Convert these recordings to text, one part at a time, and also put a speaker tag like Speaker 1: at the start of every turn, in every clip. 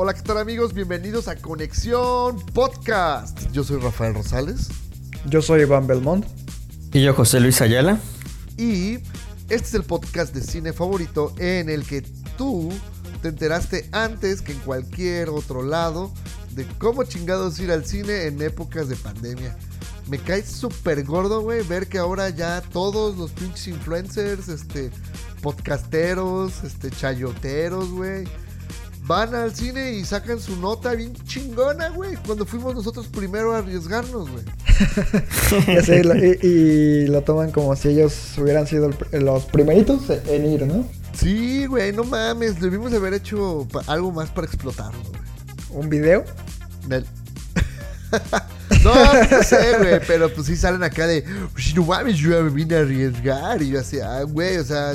Speaker 1: Hola, ¿qué tal amigos? Bienvenidos a Conexión Podcast. Yo soy Rafael Rosales
Speaker 2: Yo soy Iván Belmont.
Speaker 3: Y yo, José Luis Ayala.
Speaker 1: y este es el podcast de cine favorito en el que tú te enteraste antes que en cualquier otro lado de cómo chingados ir al cine en épocas de pandemia. Me cae súper gordo, güey, ver que ahora ya todos los pinches influencers, este, podcasteros, este, chayoteros, güey, van al cine y sacan su nota bien chingona, güey. Cuando fuimos nosotros primero a arriesgarnos, güey.
Speaker 2: Ya sé, lo- y, y lo toman como si ellos hubieran sido el- los primeritos en ir, ¿no?
Speaker 1: Sí, güey, no mames. Debimos haber hecho algo más para explotarlo, güey.
Speaker 2: Un video.
Speaker 1: No, no sé, güey, pero pues sí salen acá de, "Uy, no mames, yo me vine a arriesgar. Y yo así, ah, güey, o sea,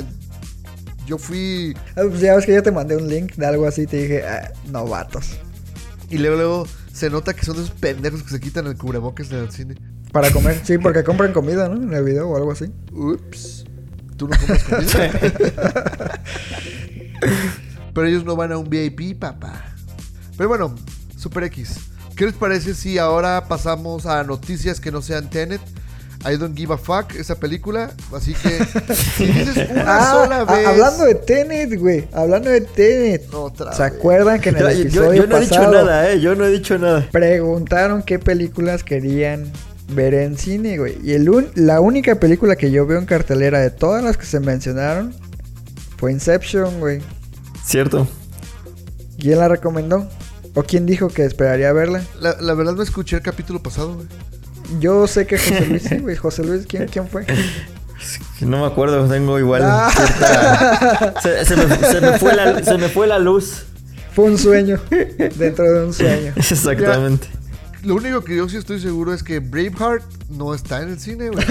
Speaker 1: yo fui.
Speaker 2: Ah, pues ya ves que yo te mandé un link de algo así y te dije, ah, novatos.
Speaker 1: Y luego, luego se nota que son esos pendejos que se quitan el cubrebocas en el cine.
Speaker 2: Para comer, sí, porque compran comida, ¿no? En el video o algo así.
Speaker 1: Ups. ¿Tú no comes comida? Pero ellos no van a un VIP, papá. Pero bueno, Super X. ¿Qué les parece si ahora pasamos a noticias que no sean Tenet? I don't give a fuck esa película. Así que si dices una
Speaker 2: Ah,
Speaker 1: sola vez.
Speaker 2: hablando de Tenet, güey. Hablando de Tenet.
Speaker 1: Otra
Speaker 2: ¿Se
Speaker 1: vez.
Speaker 2: acuerdan que en el
Speaker 3: Yo, yo-
Speaker 2: episodio
Speaker 3: yo no he dicho
Speaker 2: pasado
Speaker 3: nada, ¿eh? Yo no he dicho nada.
Speaker 2: preguntaron qué películas querían ver en cine, güey? Y el un- la única película que yo veo en cartelera de todas las que se mencionaron fue Inception, güey.
Speaker 3: Cierto.
Speaker 2: ¿Quién la recomendó? ¿O quién dijo que esperaría verla?
Speaker 1: La, la verdad no escuché el capítulo pasado, güey.
Speaker 2: Yo sé que José Luis, sí, güey. José Luis, ¿quién, quién fue?
Speaker 3: No me acuerdo, tengo igual
Speaker 2: Ah.
Speaker 3: cierta- Se, se me, se me fue la, se me fue la luz.
Speaker 2: Fue un sueño. Dentro de un sueño.
Speaker 3: Exactamente.
Speaker 1: Lo único que yo sí estoy seguro es que Braveheart no está en el cine, güey.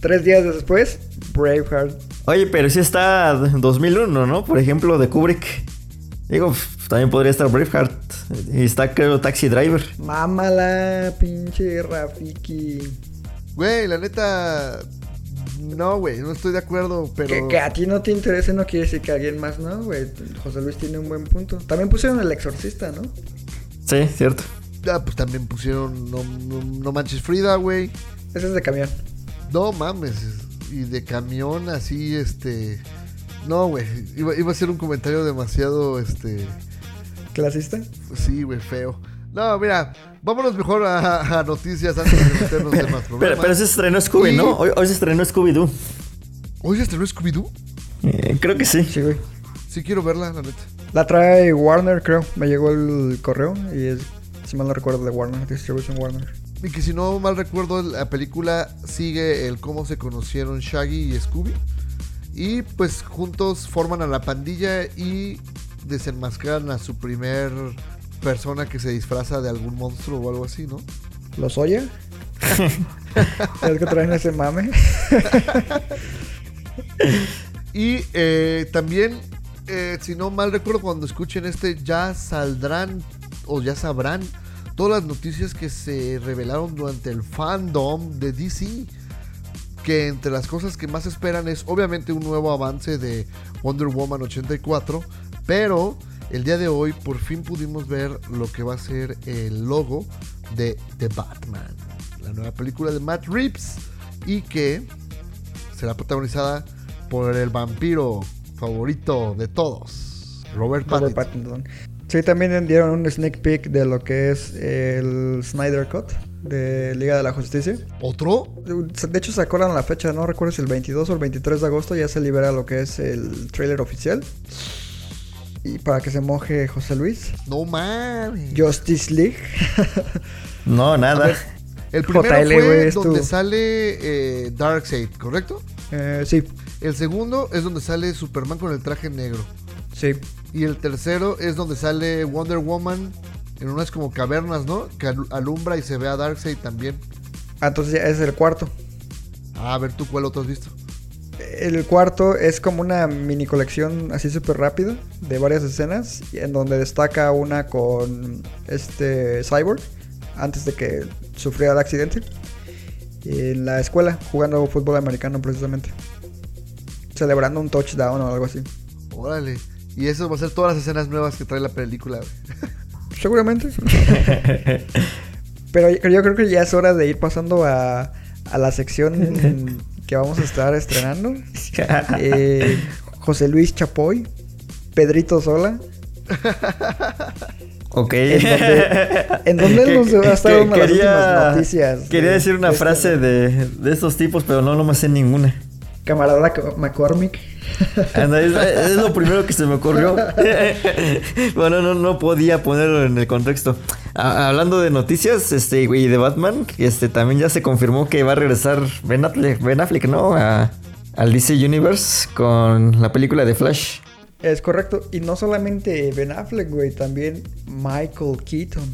Speaker 2: Tres días después, Braveheart.
Speaker 3: Oye, pero sí está 2001, ¿no? Por ejemplo, de Kubrick. Digo, también podría estar Braveheart. Y está, creo, Taxi Driver.
Speaker 2: Mámala, pinche Rafiki.
Speaker 1: Güey, la neta. No, güey, no estoy de acuerdo, pero.
Speaker 2: Que, que a ti no te interese no quiere decir que a alguien más no, güey. José Luis tiene un buen punto. También pusieron El Exorcista, ¿no?
Speaker 3: Sí, cierto.
Speaker 1: Ah, pues también pusieron No, no, no Manches Frida, güey.
Speaker 2: Ese es de camión.
Speaker 1: No mames. Y de camión así, este. No, güey. Iba, iba a ser un comentario demasiado, este.
Speaker 2: ¿Clasista?
Speaker 1: sí, güey, feo. No, mira, vámonos mejor a, a noticias antes de meternos en más
Speaker 3: Pero,
Speaker 1: problemas.
Speaker 3: pero se estrenó Scooby,
Speaker 1: Y-
Speaker 3: ¿no? Hoy, hoy se estrenó Scooby-Doo.
Speaker 1: ¿Hoy se estrenó Scooby-Doo?
Speaker 3: Eh, creo que sí.
Speaker 2: Sí, güey.
Speaker 1: Sí quiero verla, la neta.
Speaker 2: La trae Warner, creo. Me llegó el correo y es, si mal no recuerdo, de Warner. Distribution Warner.
Speaker 1: Y que si no mal recuerdo, la película sigue el cómo se conocieron Shaggy y Scooby. Y pues juntos forman a la pandilla y desenmascaran a su primer persona que se disfraza de algún monstruo o algo así, ¿no?
Speaker 2: ¿Los oye? ¿Es que traen ese mame?
Speaker 1: Y eh, también, eh, si no mal recuerdo, cuando escuchen este, ya saldrán o ya sabrán todas las noticias que se revelaron durante el fandom de DC. Que entre las cosas que más esperan es obviamente un nuevo avance de Wonder Woman 84. Pero el día de hoy por fin pudimos ver lo que va a ser el logo de The Batman. La nueva película de Matt Reeves. Y que será protagonizada por el vampiro favorito de todos, Robert
Speaker 2: Robert
Speaker 1: Pattinson.
Speaker 2: Pattinson. Sí, también dieron un sneak peek de lo que es el Snyder Cut de Liga de la Justicia.
Speaker 1: ¿Otro?
Speaker 2: De hecho, se acuerdan la fecha, no recuerdo si el 22 o el 23 de agosto ya se libera lo que es el trailer oficial. Y para que se moje José Luis.
Speaker 1: No mames.
Speaker 2: Justice League.
Speaker 3: No, nada.
Speaker 1: El primero
Speaker 2: JL,
Speaker 1: fue donde sale eh, Darkseid, ¿correcto?
Speaker 2: Eh, sí.
Speaker 1: El segundo es donde sale Superman con el traje negro.
Speaker 2: Sí.
Speaker 1: Y el tercero es donde sale Wonder Woman en unas como cavernas, ¿no? Que alu- alumbra y se ve a Darkseid también.
Speaker 2: Ah, entonces ya es el cuarto.
Speaker 1: Ah, a ver tú cuál otro has visto.
Speaker 2: El cuarto es como una mini colección así súper rápida de varias escenas en donde destaca una con este Cyborg antes de que sufriera el accidente en la escuela jugando fútbol americano precisamente celebrando un touchdown o algo así
Speaker 1: Órale. Y eso va a ser todas las escenas nuevas que trae la película.
Speaker 2: seguramente pero yo yo creo que ya es hora de ir pasando a, a la sección que vamos a estar estrenando Eh, José Luis Chapoy Pedrito Sola
Speaker 3: Ok.
Speaker 2: En donde- nos va a estar las últimas noticias
Speaker 3: Quería
Speaker 2: de-
Speaker 3: decir una
Speaker 2: de este-
Speaker 3: frase de, de estos tipos, pero no, no me sé ninguna.
Speaker 2: Camarada Co- McCormick.
Speaker 3: Anda, es, es lo primero que se me ocurrió. bueno, no, no podía ponerlo en el contexto. A- hablando de noticias, este, y de Batman, este, también ya se confirmó que va a regresar Ben Affleck, Ben Affleck, ¿no? A- al DC Universe con la película de Flash.
Speaker 2: Es correcto. Y no solamente Ben Affleck, güey, también Michael Keaton.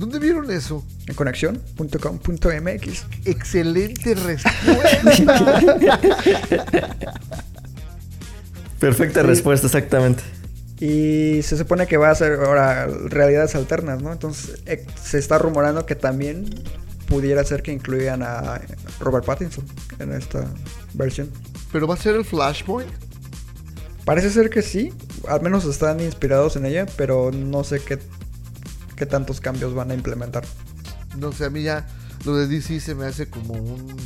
Speaker 1: ¿Dónde vieron eso?
Speaker 2: En conexión.com.mx.
Speaker 1: Excelente respuesta.
Speaker 3: Perfecta
Speaker 2: Sí.
Speaker 3: respuesta, exactamente.
Speaker 2: Y se supone que va a ser ahora realidades alternas, ¿no? Entonces eh, se está rumorando que también pudiera ser que incluyan a Robert Pattinson en esta versión.
Speaker 1: Pero va a ser el Flashpoint.
Speaker 2: Parece ser que sí, al menos están inspirados en ella, pero no sé qué, qué tantos cambios van a implementar.
Speaker 1: No sé, a mí ya lo de DC se me hace como un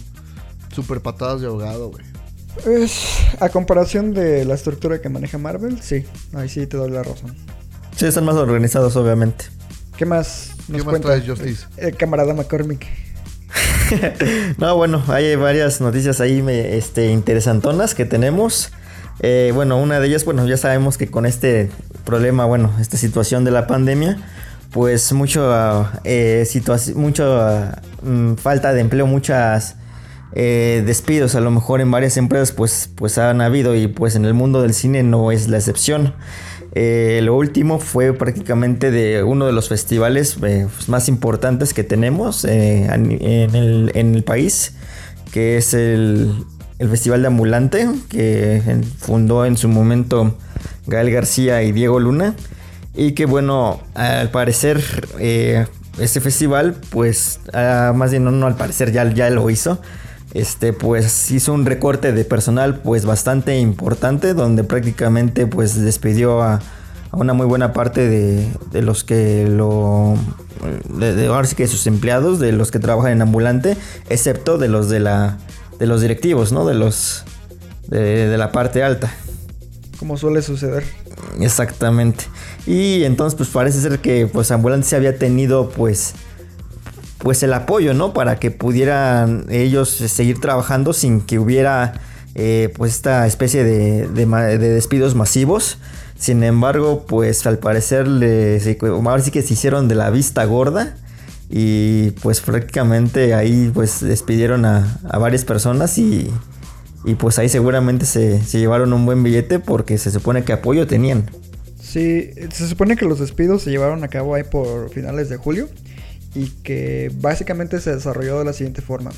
Speaker 1: super patadas de ahogado, güey.
Speaker 2: Es, a comparación de la estructura que maneja Marvel, sí, ahí sí te doy la razón.
Speaker 3: Sí, están más organizados, obviamente.
Speaker 2: ¿Qué más nos
Speaker 1: ¿Qué más
Speaker 2: cuenta
Speaker 1: traes, Justice?
Speaker 2: El, el camarada McCormick?
Speaker 3: No, bueno, hay varias noticias ahí me- este, interesantonas que tenemos. Eh, bueno, una de ellas, bueno, ya sabemos que con este problema, bueno, esta situación de la pandemia, pues mucho, eh, ah, mm, falta de empleo, muchas eh, despidos a lo mejor en varias empresas, pues, pues han habido y pues en el mundo del cine no es la excepción. Eh, lo último fue prácticamente de uno de los festivales pues, más importantes que tenemos en, el, en el país, que es el, el Festival de Ambulante, que fundó en su momento Gael García y Diego Luna. Y que bueno, al parecer eh, este festival, pues ah, más bien no, no al parecer ya, ya lo hizo. Este pues hizo un recorte de personal pues bastante importante donde prácticamente pues despidió a, a una muy buena parte de, de los que lo de, de- ahora sí que sus empleados de los que trabajan en ambulante excepto de los de la de los directivos no de los de, de la parte alta
Speaker 2: Como suele suceder.
Speaker 3: Exactamente. Y entonces pues parece ser que pues Ambulante se había tenido pues pues el apoyo, ¿no? Para que pudieran ellos seguir trabajando sin que hubiera eh, pues esta especie de, despidos masivos. Sin embargo, pues al parecer le, se- ahora sí que se hicieron de la vista gorda y pues prácticamente ahí pues despidieron a, a varias personas y, y pues ahí seguramente se, se llevaron un buen billete porque se supone que apoyo tenían.
Speaker 2: Sí, se supone que los despidos se llevaron a cabo ahí por finales de julio y que básicamente se desarrolló de la siguiente forma.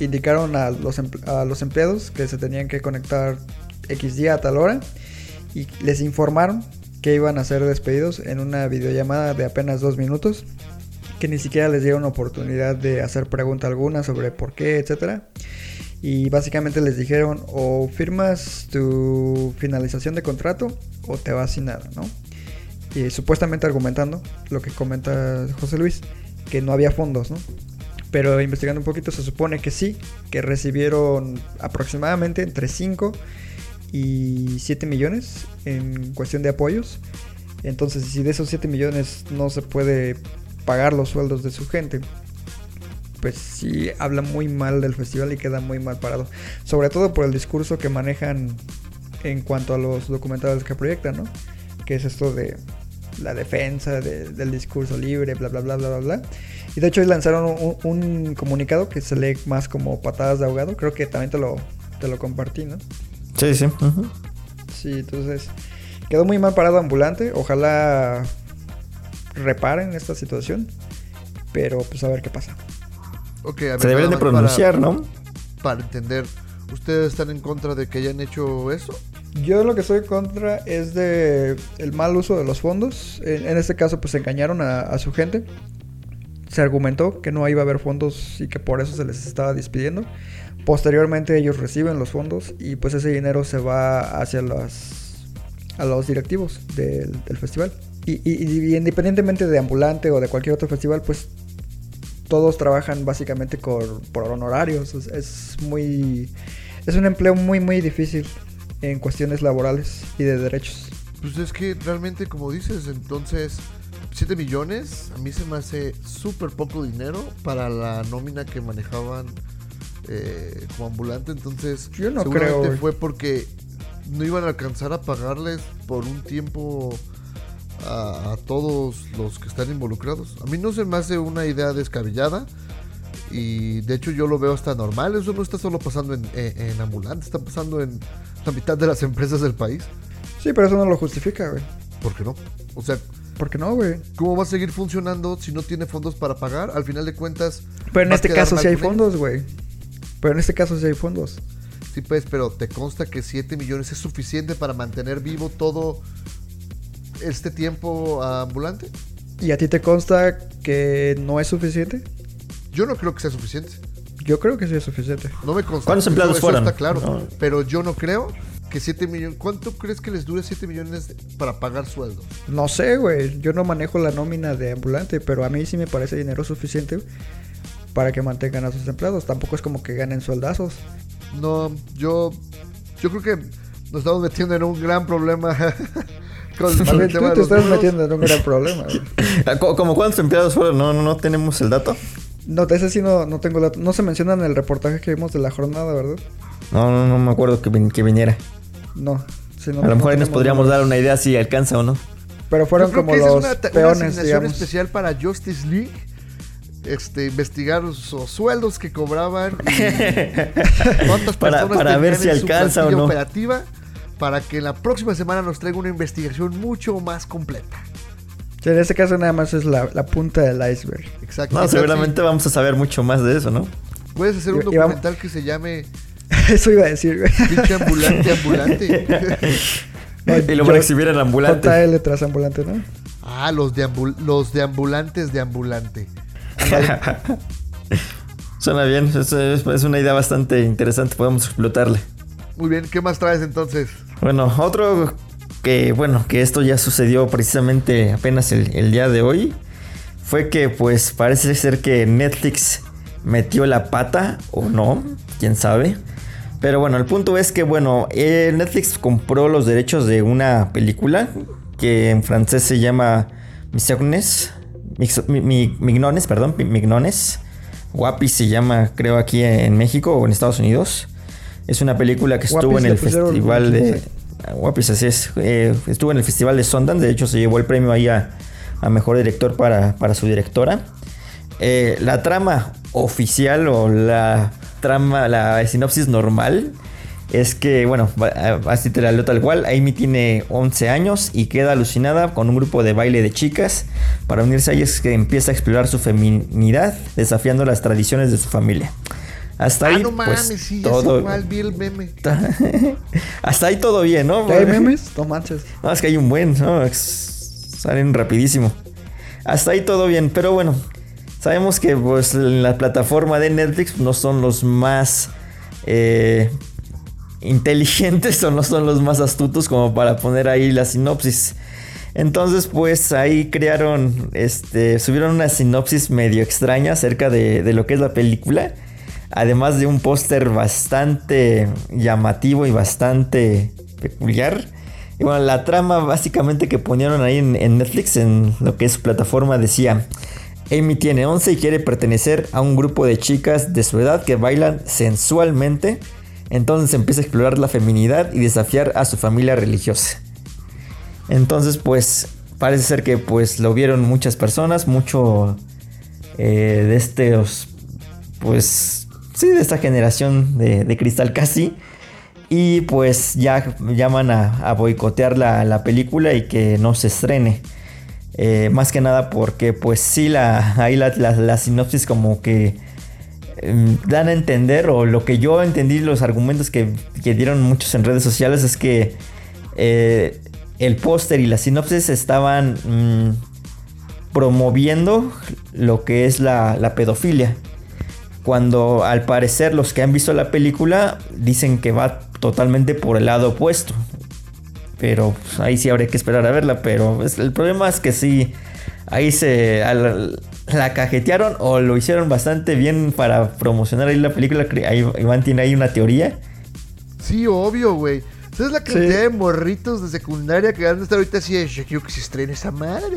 Speaker 2: Indicaron a los, empleados que se tenían que conectar X día a tal hora y les informaron que iban a ser despedidos en una videollamada de apenas dos minutos, que ni siquiera les dieron oportunidad de hacer pregunta alguna sobre por qué, etcétera. Y básicamente les dijeron o firmas tu finalización de contrato o te vas sin nada, ¿no? Y supuestamente argumentando lo que comenta José Luis, que no había fondos, ¿no? Pero investigando un poquito se supone que sí, que recibieron aproximadamente entre 5 y 7 millones en cuestión de apoyos. Entonces, si de esos 7 millones no se puede pagar los sueldos de su gente, pues sí habla muy mal del festival y queda muy mal parado. Sobre todo por el discurso que manejan en cuanto a los documentales que proyectan, ¿no? Que es esto de la defensa de- del discurso libre, bla, bla, bla, bla, bla, bla. Y de hecho hoy lanzaron un, un comunicado que se lee más como patadas de ahogado. Creo que también te lo, te lo compartí, ¿no?
Speaker 3: Sí, sí.
Speaker 2: Sí, entonces quedó muy mal parado ambulante. Ojalá reparen esta situación. Pero pues a ver qué pasa.
Speaker 1: Ok, a ver,
Speaker 3: Se deberían de pronunciar,
Speaker 1: para-
Speaker 3: ¿no?
Speaker 1: Para entender, ¿ustedes están en contra de que hayan hecho eso?
Speaker 2: Yo lo que estoy contra es de el mal uso de los fondos. En, en este caso, pues engañaron a, a su gente. Se argumentó que no iba a haber fondos y que por eso se les estaba despidiendo. Posteriormente ellos reciben los fondos y pues ese dinero se va hacia las a los directivos del, del festival. Y, y- y independientemente de ambulante o de cualquier otro festival, pues todos trabajan básicamente por, por honorarios. Es, es muy es un empleo muy muy difícil en cuestiones laborales y de derechos.
Speaker 1: Pues es que realmente, como dices, entonces, 7 millones a mí se me hace súper poco dinero para la nómina que manejaban eh, como ambulante. Entonces,
Speaker 2: Yo no
Speaker 1: seguramente
Speaker 2: creo,
Speaker 1: fue porque no iban a alcanzar a pagarles por un tiempo a, a todos los que están involucrados. A mí no se me hace una idea descabellada. Y de hecho yo lo veo hasta normal. Eso no está solo pasando en, en, en ambulante, está pasando en la mitad de las empresas del país.
Speaker 2: Sí, pero eso no lo justifica, güey.
Speaker 1: ¿Por qué no? O sea,
Speaker 2: ¿Por qué no, güey?
Speaker 1: ¿cómo va a seguir funcionando si no tiene fondos para pagar? Al final de cuentas.
Speaker 2: Pero en este caso sí hay fondos, güey. Pero en este caso sí hay fondos.
Speaker 1: Sí, pues, pero te consta que 7 millones es suficiente para mantener vivo todo este tiempo ambulante.
Speaker 2: ¿Y a ti te consta que no es suficiente?
Speaker 1: Yo no creo que sea suficiente.
Speaker 2: Yo creo que sí es suficiente.
Speaker 1: No me consta.
Speaker 3: ¿Cuántos
Speaker 1: Eso-
Speaker 3: empleados
Speaker 1: eso
Speaker 3: fueron?
Speaker 1: Está claro.
Speaker 3: No.
Speaker 1: Pero yo no creo que 7 millones. ¿Cuánto crees que les dure 7 millones para pagar sueldos?
Speaker 2: No sé, güey. Yo no manejo la nómina de ambulante, pero a mí sí me parece dinero suficiente para que mantengan a sus empleados. Tampoco es como que ganen sueldazos.
Speaker 1: No, yo. Yo creo que nos estamos metiendo en un gran problema. con el
Speaker 2: Tú te
Speaker 1: los
Speaker 2: estás
Speaker 1: números.
Speaker 2: metiendo en un gran problema.
Speaker 3: Ah, ¿Cómo cómo cuántos empleados fueron? No, no, no tenemos el dato.
Speaker 2: No, ese sí no, no tengo datos. No se menciona en el reportaje que vimos de la jornada, ¿verdad?
Speaker 3: No, no, no me acuerdo que, vin- que viniera.
Speaker 2: No. sí, no-
Speaker 3: A lo
Speaker 2: no
Speaker 3: mejor ahí nos podríamos
Speaker 2: números.
Speaker 3: dar una idea si alcanza o no.
Speaker 2: Pero
Speaker 1: Yo
Speaker 2: fueron
Speaker 1: creo
Speaker 2: como
Speaker 1: que esa es
Speaker 2: los
Speaker 1: una, ta- una
Speaker 2: peones,
Speaker 1: asignación
Speaker 2: digamos.
Speaker 1: especial para Justice League. Este, investigar los sueldos que cobraban. y cuántas
Speaker 3: Para-
Speaker 1: personas
Speaker 3: para ver
Speaker 1: tenían
Speaker 3: si alcanza o no.
Speaker 1: operativa. Para que la próxima semana nos traiga una investigación mucho más completa.
Speaker 2: Sí, en este caso nada más es la, la punta del iceberg.
Speaker 1: Exacto.
Speaker 3: No,
Speaker 1: ¿Qué tal
Speaker 3: seguramente vamos a saber mucho más de eso, ¿no?
Speaker 1: Puedes hacer un
Speaker 2: Y- y vamos-
Speaker 1: documental que se llame
Speaker 2: Eso iba a decir, güey.
Speaker 1: Pinche ambulante ambulante.
Speaker 2: No,
Speaker 3: Y lo van a exhibir en ambulante.
Speaker 2: JL tras ambulante, ¿no?
Speaker 1: ah, los de ambul- los de ambulantes de ambulante.
Speaker 3: Suena bien, es, es- es una idea bastante interesante, podemos explotarle.
Speaker 1: Muy bien, ¿qué más traes entonces?
Speaker 3: Bueno, otro que, bueno, que esto ya sucedió precisamente apenas el, día de hoy, fue que pues parece ser que Netflix metió la pata o no, quién sabe. Pero bueno, el punto es que, bueno, eh, Netflix compró los derechos de una película que en francés se llama Misognes, Mix- Mi- Mi- Mignones, perdón, Mignones. Guapi se llama, creo, aquí en México o en Estados Unidos. Es una película que estuvo
Speaker 2: Guapis
Speaker 3: en el festival de... Guapis, así es. Eh, estuvo en el festival de Sundance, de hecho se llevó el premio ahí a, a Mejor Director para, para su directora. Eh, la trama oficial o la trama, la sinopsis normal es que, bueno, así te la leo tal cual. Amy tiene 11 años y queda alucinada con un grupo de baile de chicas. Para unirse a ellas que empieza a explorar su feminidad, desafiando las tradiciones de su familia. Hasta ahí,
Speaker 1: ah, no mames,
Speaker 3: pues,
Speaker 1: sí, ya
Speaker 3: todo.
Speaker 1: igual vi el meme.
Speaker 3: Hasta ahí todo bien, ¿no?
Speaker 2: ¿Ya hay memes? No manches.
Speaker 3: No, es que hay un buen, ¿no? Salen rapidísimo. Hasta ahí todo bien, pero bueno. Sabemos que pues en la plataforma de Netflix no son los más eh, inteligentes o no son los más astutos como para poner ahí la sinopsis. Entonces pues ahí crearon, este, subieron una sinopsis medio extraña acerca de, de lo que es la película. Además de un póster bastante llamativo y bastante peculiar. Y bueno, la trama básicamente que ponieron ahí en, Netflix, en lo que es su plataforma, decía... Amy tiene 11 y quiere pertenecer a un grupo de chicas de su edad que bailan sensualmente. Entonces empieza a explorar la feminidad y desafiar a su familia religiosa. Entonces pues parece ser que pues lo vieron muchas personas, mucho eh, de estos, pues sí, de esta generación de, de cristal casi. Y pues ya llaman a, a boicotear la, la película y que no se estrene. Eh, más que nada porque pues sí, la, ahí la, la- la sinopsis como que em, dan a entender, o lo que yo entendí, los argumentos que, que dieron muchos en redes sociales es que eh, el póster y la sinopsis estaban mm, promoviendo lo que es la, la pedofilia. Cuando al parecer los que han visto la película dicen que va totalmente por el lado opuesto. Pero pues, ahí sí habría que esperar a verla. Pero es- el problema es que sí, ahí se la cajetearon o lo hicieron bastante bien para promocionar ahí la película. Ahí, Iván tiene ahí una teoría.
Speaker 1: Sí, obvio, güey. ¿Sabes la cantidad
Speaker 2: Sí.
Speaker 1: de morritos de secundaria que van a estar ahorita así de yo quiero que se estrene esa madre?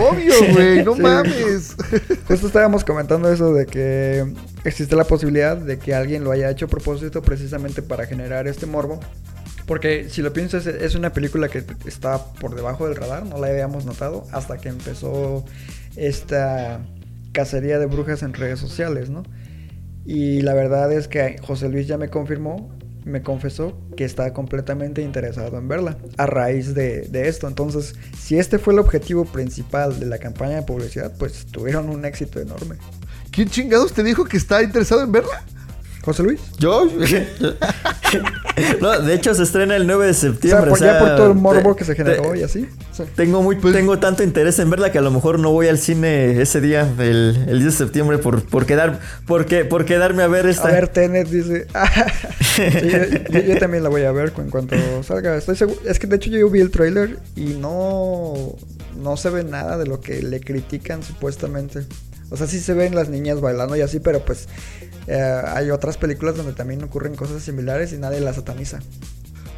Speaker 1: obvio, güey, no
Speaker 2: Sí.
Speaker 1: mames.
Speaker 2: Justo estábamos comentando eso de que existe la posibilidad de que alguien lo haya hecho a propósito precisamente para generar este morbo. Porque si lo piensas, es una película que está por debajo del radar, no la habíamos notado hasta que empezó esta cacería de brujas en redes sociales, ¿no? Y la verdad es que José Luis ya me confirmó, me confesó que está completamente interesado en verla a raíz de, de esto. Entonces, si este fue el objetivo principal de la campaña de publicidad, pues tuvieron un éxito enorme.
Speaker 1: ¿Quién chingados te dijo que está interesado en verla?
Speaker 2: José Luis.
Speaker 3: ¿Yo? no, de hecho se estrena el 9 de
Speaker 2: O sea,
Speaker 3: septiembre.
Speaker 2: por,
Speaker 3: o sea,
Speaker 2: ya por todo el morbo
Speaker 3: te-
Speaker 2: que se generó
Speaker 3: te-
Speaker 2: y así. Sí.
Speaker 3: Tengo, muy,
Speaker 1: Pues-
Speaker 3: tengo tanto interés en verla que a lo mejor no voy al cine ese día, el, el 10 de septiembre, por, por, quedar, por, que- por quedarme a ver esta.
Speaker 2: A ver, Tenet dice. Sí, yo, yo- yo también la voy a ver en cuanto salga. Estoy seguro. Es que de hecho yo vi el tráiler y no, no se ve nada de lo que le critican supuestamente. O sea, sí se ven las niñas bailando y así, pero pues eh, hay otras películas donde también ocurren cosas similares y nadie las sataniza.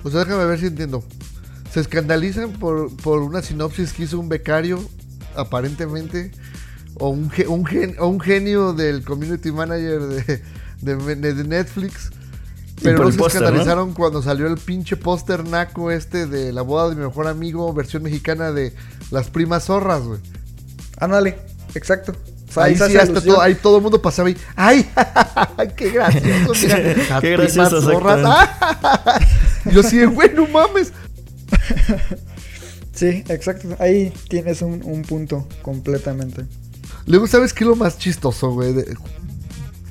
Speaker 1: O sea, déjame ver si entiendo. Se escandalizan por, por una sinopsis que hizo un becario, aparentemente, o un, ge- un gen- o un genio del community manager de, de- de Netflix. Pero no se escandalizaron cuando salió el pinche póster naco este de la boda de mi mejor amigo, versión mexicana de las primas zorras, güey.
Speaker 2: Ándale, exacto. Sea,
Speaker 1: Ahí sí, hasta todo, ahí todo el mundo pasaba y ¡ay! ¡Qué gracioso! Mira,
Speaker 3: Qué gracioso.
Speaker 1: Yo sí, güey, no mames.
Speaker 2: Sí, exacto. Ahí tienes un, un punto completamente.
Speaker 1: Luego, ¿sabes qué es lo más chistoso, güey? De-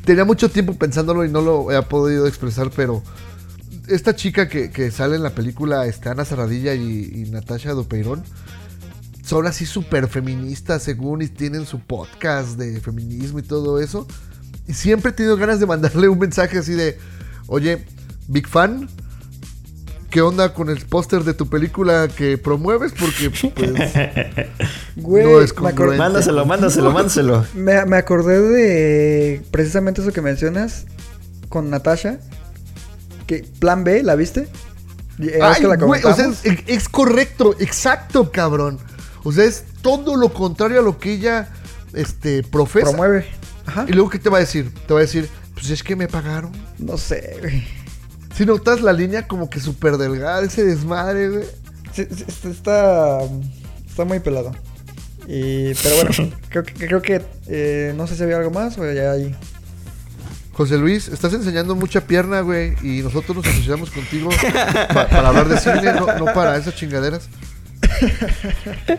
Speaker 1: Tenía mucho tiempo pensándolo y no lo he podido expresar, pero esta chica que, que sale en la película, este, Ana Serradilla y, y Natasha Dupeirón, son así súper feministas, según, y tienen su podcast de feminismo y todo eso. Y siempre he tenido ganas de mandarle un mensaje así de, oye, big fan, ¿qué onda con el póster de tu película que promueves? Porque, pues,
Speaker 2: Güey,
Speaker 1: No es congruente.
Speaker 3: Mándaselo, mándaselo, mándaselo.
Speaker 2: me, me acordé de precisamente eso que mencionas con Natasha. Que Plan B, ¿la viste?
Speaker 1: Ay,
Speaker 2: que la
Speaker 1: güey, o sea, es correcto, exacto, cabrón. O sea, es todo lo contrario a lo que ella este, profesa.
Speaker 2: promueve. Ajá.
Speaker 1: Y luego, ¿qué te va a decir? Te va a decir, pues es que me pagaron.
Speaker 2: No sé, güey.
Speaker 1: Si notas la línea como que súper delgada, ese desmadre, güey.
Speaker 2: Sí, sí, sí, está, está muy pelado. Y, pero bueno, creo que, creo que eh, no sé si había algo más o ya hay.
Speaker 1: José Luis, estás enseñando mucha pierna, güey, y nosotros nos asociamos contigo pa- para hablar de cine, no, no para esas chingaderas.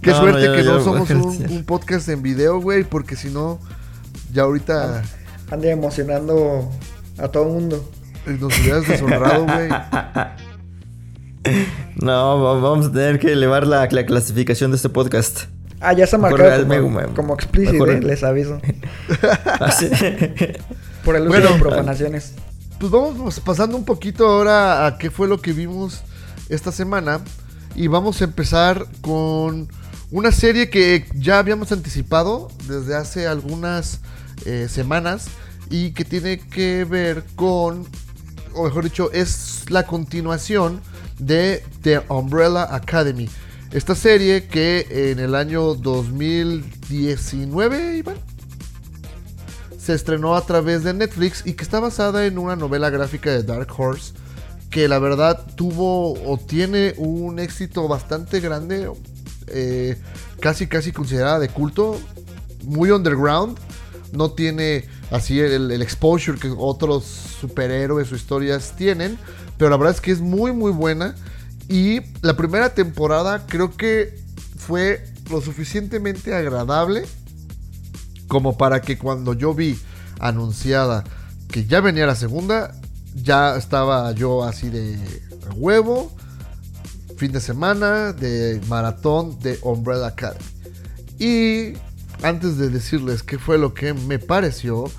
Speaker 1: Qué
Speaker 3: No,
Speaker 1: suerte
Speaker 3: no, ya-
Speaker 1: que no
Speaker 3: ya-
Speaker 1: somos un, un podcast en video, güey, porque si no, ya ahorita
Speaker 2: Anda emocionando a todo el mundo.
Speaker 1: nos hubieras deshonrado, güey.
Speaker 3: No, va- vamos a tener que elevar la, la clasificación de este podcast.
Speaker 2: Ah, ya se ha
Speaker 3: Mejor
Speaker 2: marcado como,
Speaker 3: me-
Speaker 2: como explícito, eh, les aviso.
Speaker 3: Así-
Speaker 2: Por el uso
Speaker 1: Bueno,
Speaker 2: de profanaciones.
Speaker 1: Pues vamos pasando un poquito ahora a qué fue lo que vimos esta semana. Y vamos a empezar con una serie que ya habíamos anticipado desde hace algunas eh, semanas y que tiene que ver con, o mejor dicho, es la continuación de The Umbrella Academy. Esta serie que en el año 2019, Iván, se estrenó a través de Netflix y que está basada en una novela gráfica de Dark Horse que la verdad tuvo o tiene un éxito bastante grande, eh, casi casi considerada de culto, muy underground, no tiene así el, el exposure que otros superhéroes o historias tienen. Pero la verdad es que es muy, muy buena. Y la primera temporada creo que fue lo suficientemente agradable como para que cuando yo vi anunciada que ya venía la segunda, ya estaba yo así de huevo, fin de semana, de maratón de Umbrella Academy. Y antes de decirles qué fue lo que me pareció,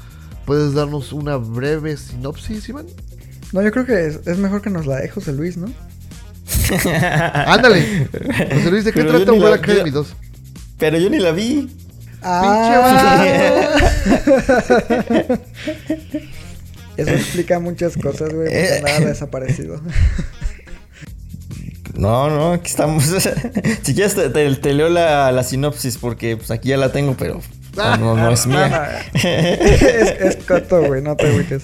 Speaker 1: ¿puedes darnos una breve sinopsis, Iván?
Speaker 2: No, yo creo que es, es mejor que nos la dé José Luis, ¿no?
Speaker 1: Ándale. José Luis, ¿de qué
Speaker 3: Pero yo
Speaker 1: trata
Speaker 3: ni la-
Speaker 1: Umbrella Academy 2?
Speaker 3: Pero yo ni la vi.
Speaker 2: Ah. Eso explica muchas cosas, güey, porque nada ha desaparecido.
Speaker 3: No, no, aquí estamos. si quieres te, te- te leo la, la sinopsis porque pues aquí ya la tengo, pero no, no, no es
Speaker 2: No, no,
Speaker 3: mía.
Speaker 2: es, es coto, güey, no te agüites.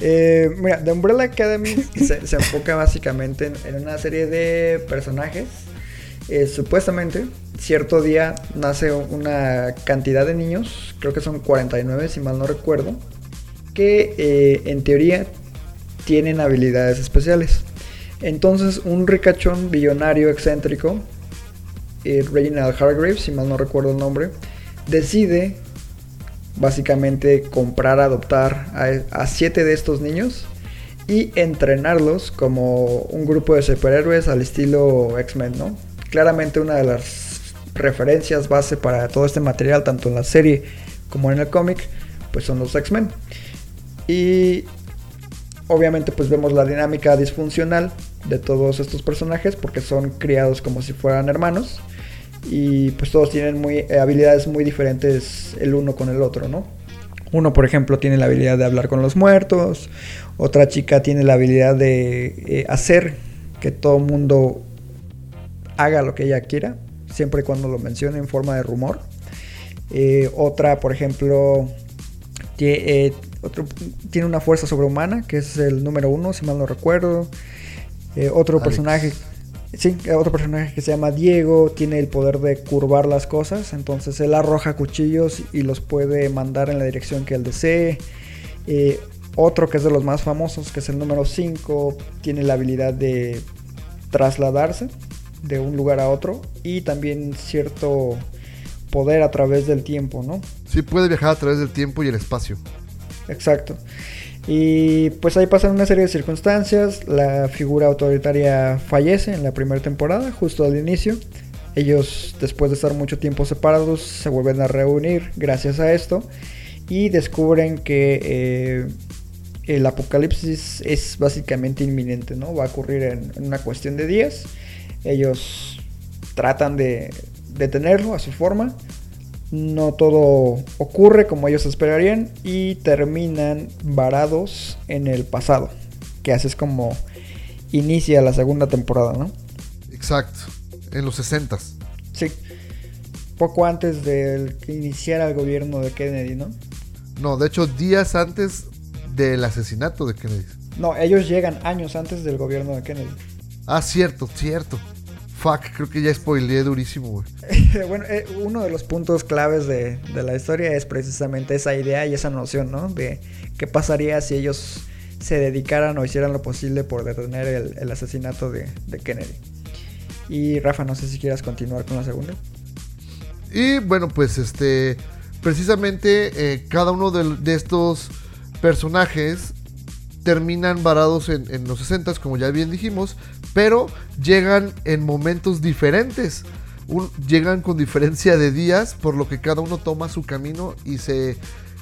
Speaker 2: Eh, mira, The Umbrella Academy se, se enfoca básicamente en, en una serie de personajes. Eh, supuestamente, cierto día nace una cantidad de niños, creo que son 49 si mal no recuerdo, que eh, en teoría tienen habilidades especiales. Entonces, un ricachón billonario excéntrico, eh, Reginald Hargraves, si mal no recuerdo el nombre, decide básicamente comprar, adoptar a, a siete de estos niños y entrenarlos como un grupo de superhéroes al estilo X-Men, ¿no? Claramente una de las referencias base para todo este material, tanto en la serie como en el cómic, pues son los X-Men. Y obviamente pues vemos la dinámica disfuncional de todos estos personajes porque son criados como si fueran hermanos y pues todos tienen muy eh, habilidades muy diferentes el uno con el otro, ¿no? Uno, por ejemplo, tiene la habilidad de hablar con los muertos, otra chica tiene la habilidad de eh, hacer que todo mundo haga lo que ella quiera, siempre y cuando lo mencione en forma de rumor. Eh, otra, por ejemplo, tie- eh, otro- tiene una fuerza sobrehumana, que es el número uno, si mal no recuerdo. Eh, otro
Speaker 1: Alex.
Speaker 2: personaje, sí, eh, otro personaje que se llama Diego, tiene el poder de curvar las cosas, entonces él arroja cuchillos y los puede mandar en la dirección que él desee. Eh, otro que es de los más famosos, que es el número 5, tiene la habilidad de trasladarse de un lugar a otro y también cierto poder a través del tiempo, ¿no?
Speaker 1: Sí, puede viajar a través del tiempo y el espacio.
Speaker 2: Exacto. Y pues ahí pasan una serie de circunstancias. La figura autoritaria fallece en la primera temporada, justo al inicio. Ellos, después de estar mucho tiempo separados, se vuelven a reunir gracias a esto. Y descubren que eh, el apocalipsis es básicamente inminente, ¿no? Va a ocurrir en, en una cuestión de días. Ellos tratan de detenerlo a su forma. No todo ocurre como ellos esperarían y terminan varados en el pasado. Que así es como inicia la segunda temporada, ¿no?
Speaker 1: Exacto. En los 60
Speaker 2: Sí. Poco antes del que iniciara el gobierno de Kennedy, ¿no?
Speaker 1: No, de hecho, días antes del asesinato de Kennedy.
Speaker 2: No, ellos llegan años antes del gobierno de Kennedy.
Speaker 1: Ah, cierto, cierto. Fuck, creo que ya spoileé durísimo, güey.
Speaker 2: bueno, eh, uno de los puntos claves de, de la historia es precisamente esa idea y esa noción, ¿no? De qué pasaría si ellos se dedicaran o hicieran lo posible por detener el, el asesinato de, de Kennedy. Y Rafa, no sé si quieras continuar con la segunda.
Speaker 1: Y bueno, pues este. Precisamente eh, cada uno de, de estos personajes terminan varados en, en los 60 como ya bien dijimos, pero llegan en momentos diferentes. Un- llegan con diferencia de días, por lo que cada uno toma su camino y se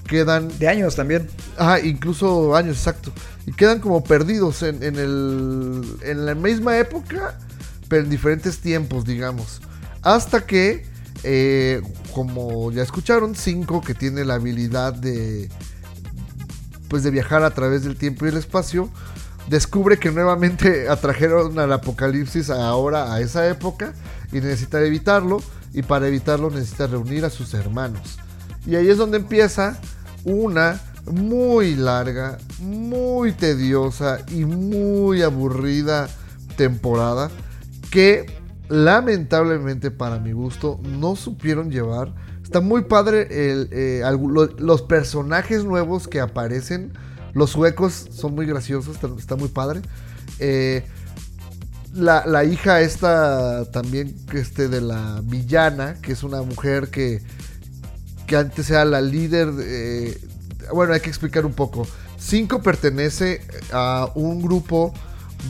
Speaker 1: quedan
Speaker 2: De años también.
Speaker 1: Ah, incluso años, exacto. Y quedan como perdidos en, en el, en la misma época, pero en diferentes tiempos, digamos. Hasta que, eh, como ya escucharon, Cinco, que tiene la habilidad de, pues de viajar a través del tiempo y el espacio, descubre que nuevamente atrajeron al apocalipsis ahora a esa época y necesita evitarlo. Y para evitarlo necesita reunir a sus hermanos. Y ahí es donde empieza una muy larga, muy tediosa y muy aburrida temporada que lamentablemente para mi gusto no supieron llevar Está muy padre el, eh, los personajes nuevos que aparecen. Los suecos son muy graciosos, está, muy padre. Eh, la, la hija esta también este, de la villana, que es una mujer que, que antes era la líder. de- bueno, hay que explicar un poco. Cinco pertenece a un grupo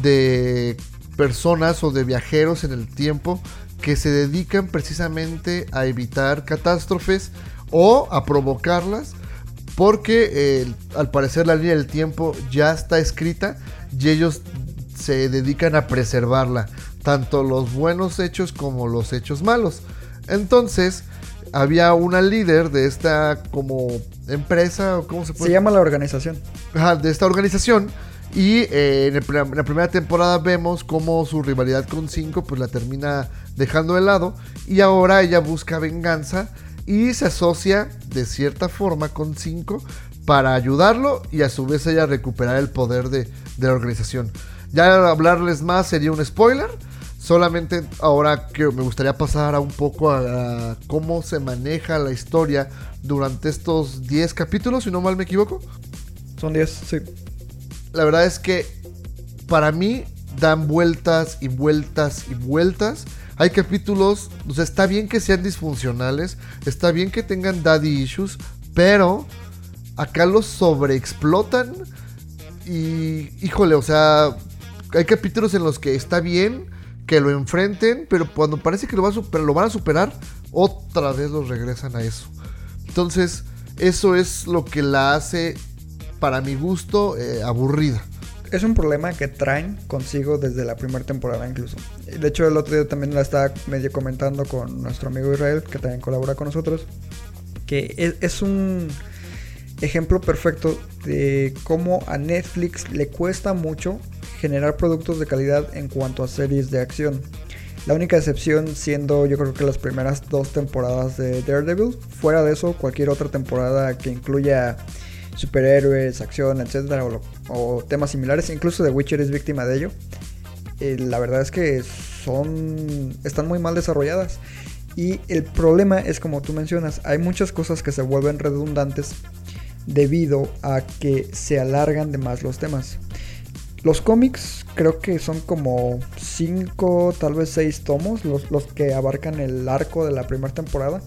Speaker 1: de personas o de viajeros en el tiempo que se dedican precisamente a evitar catástrofes o a provocarlas porque eh, al parecer la línea del tiempo ya está escrita y ellos se dedican a preservarla, tanto los buenos hechos como los hechos malos. Entonces, había una líder de esta como empresa, o ¿cómo se puede
Speaker 2: Se llama la organización.
Speaker 1: Ajá, de esta organización. Y eh, en, el prim- en la primera temporada vemos cómo su rivalidad con Cinco pues la termina dejando de lado. Y ahora ella busca venganza y se asocia de cierta forma con Cinco para ayudarlo y a su vez ella recuperar el poder de, de la organización. Ya hablarles más sería un spoiler. Solamente ahora que me gustaría pasar a un poco a, a cómo se maneja la historia durante estos 10 capítulos, si no mal me equivoco.
Speaker 2: Son 10, sí.
Speaker 1: La verdad es que para mí dan vueltas y vueltas y vueltas. Hay capítulos, o sea, está bien que sean disfuncionales, está bien que tengan daddy issues, pero acá los sobreexplotan y, híjole, o sea, hay capítulos en los que está bien que lo enfrenten, pero cuando parece que lo, van a superar, otra vez los regresan a eso. Entonces, eso es lo que la hace, para mi gusto, eh, aburrida.
Speaker 2: Es un problema que traen consigo desde la primera temporada incluso. De hecho, el otro día también la estaba medio comentando con nuestro amigo Israel, que también colabora con nosotros, que es, un ejemplo perfecto de cómo a Netflix le cuesta mucho generar productos de calidad en cuanto a series de acción. La única excepción siendo yo creo que las primeras dos temporadas de Daredevil. Fuera de eso, cualquier otra temporada que incluya superhéroes, acción, etcétera, o, temas similares, incluso The Witcher es víctima de ello. eh, la verdad es que son están muy mal desarrolladas. Y el problema es como tú mencionas, hay muchas cosas que se vuelven redundantes debido a que se alargan de más los temas. Los cómics creo que son como 5, tal vez 6 tomos, los, los que abarcan el arco de la primera temporada.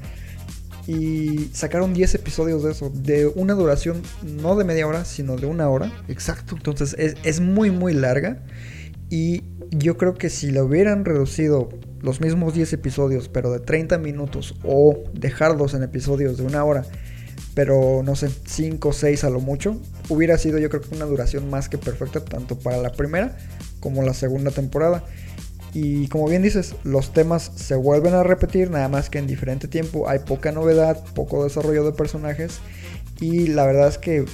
Speaker 2: Y sacaron 10 episodios de eso, de una duración no de media hora, sino de una hora.
Speaker 1: Exacto.
Speaker 2: Entonces es, es muy, muy larga. Y yo creo que si le hubieran reducido los mismos 10 episodios, pero de 30 minutos, o dejarlos en episodios de una hora, pero no sé, 5 o 6 a lo mucho, hubiera sido yo creo que una duración más que perfecta, tanto para la primera como la segunda temporada. Y como bien dices, los temas se vuelven a repetir, nada más que en diferente tiempo. Hay poca novedad, poco desarrollo de personajes. Y la verdad es que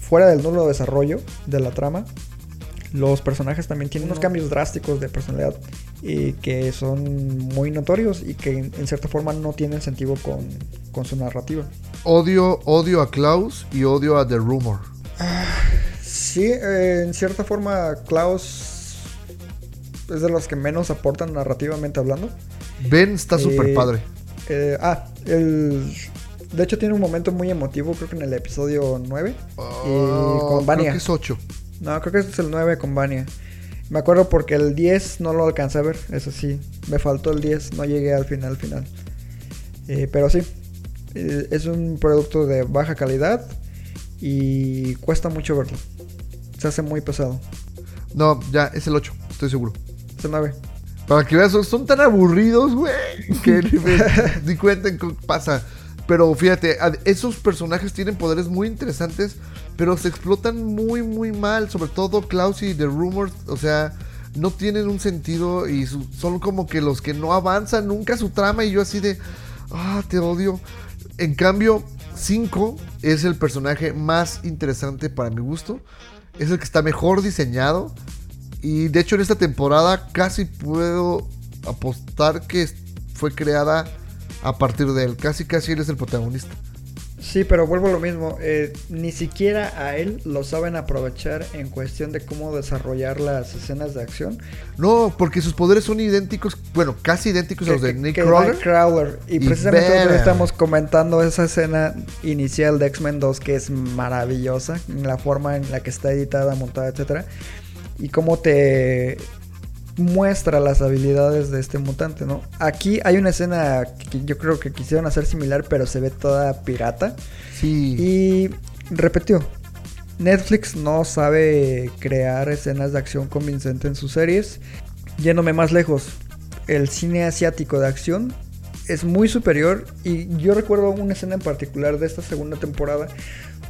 Speaker 2: fuera del nulo desarrollo de la trama, los personajes también tienen unos cambios drásticos de personalidad y que son muy notorios y que en, cierta forma no tienen sentido con, con su narrativa.
Speaker 1: Odio, odio a Klaus y odio a The Rumor.
Speaker 2: Sí, eh, en cierta forma Klaus es de los que menos aportan narrativamente hablando.
Speaker 1: Ben está súper
Speaker 2: Eh,
Speaker 1: padre.
Speaker 2: eh, ah, el, de hecho tiene un momento muy emotivo, creo que en el episodio 9.
Speaker 1: Ah,
Speaker 2: y con
Speaker 1: creo
Speaker 2: Vania.
Speaker 1: que es 8.
Speaker 2: No, creo que es el 9 con Vania. Me acuerdo porque el 10 no lo alcancé a ver, eso sí. Me faltó el 10, no llegué al final, final. Eh, pero sí, eh, es un producto de baja calidad y cuesta mucho verlo. Se hace muy pesado.
Speaker 1: No, ya, es el 8, estoy seguro.
Speaker 2: 9.
Speaker 1: Para que veas, son, tan aburridos, güey, que ni, cuenten qué pasa. Pero fíjate, esos personajes tienen poderes muy interesantes, pero se explotan muy, muy mal. Sobre todo Klaus y The Rumors, o sea, no tienen un sentido y su- son como que los que no avanzan nunca su trama. Y yo así de, ah, te odio. En cambio, 5 es el personaje más interesante para mi gusto. Es el que está mejor diseñado. Y de hecho en esta temporada casi puedo apostar que fue creada a partir de él. Casi casi él es el protagonista.
Speaker 2: Sí, pero vuelvo a lo mismo. eh, ni siquiera a él lo saben aprovechar en cuestión de cómo desarrollar las escenas de acción.
Speaker 1: No, porque sus poderes son idénticos, bueno, casi idénticos a los de Nick.
Speaker 2: Nightcrawler. Y,
Speaker 1: Y
Speaker 2: precisamente nosotros estamos comentando esa escena inicial de X-Men 2 que es maravillosa. En la forma en la que está editada, montada, etcétera. Y cómo te muestra las habilidades de este mutante, ¿no? Aquí hay una escena que yo creo que quisieron hacer similar, pero se ve toda pirata.
Speaker 1: Sí.
Speaker 2: Y repetió. Netflix no sabe crear escenas de acción convincente en sus series. Yéndome más lejos, el cine asiático de acción es muy superior y yo recuerdo una escena en particular de esta segunda temporada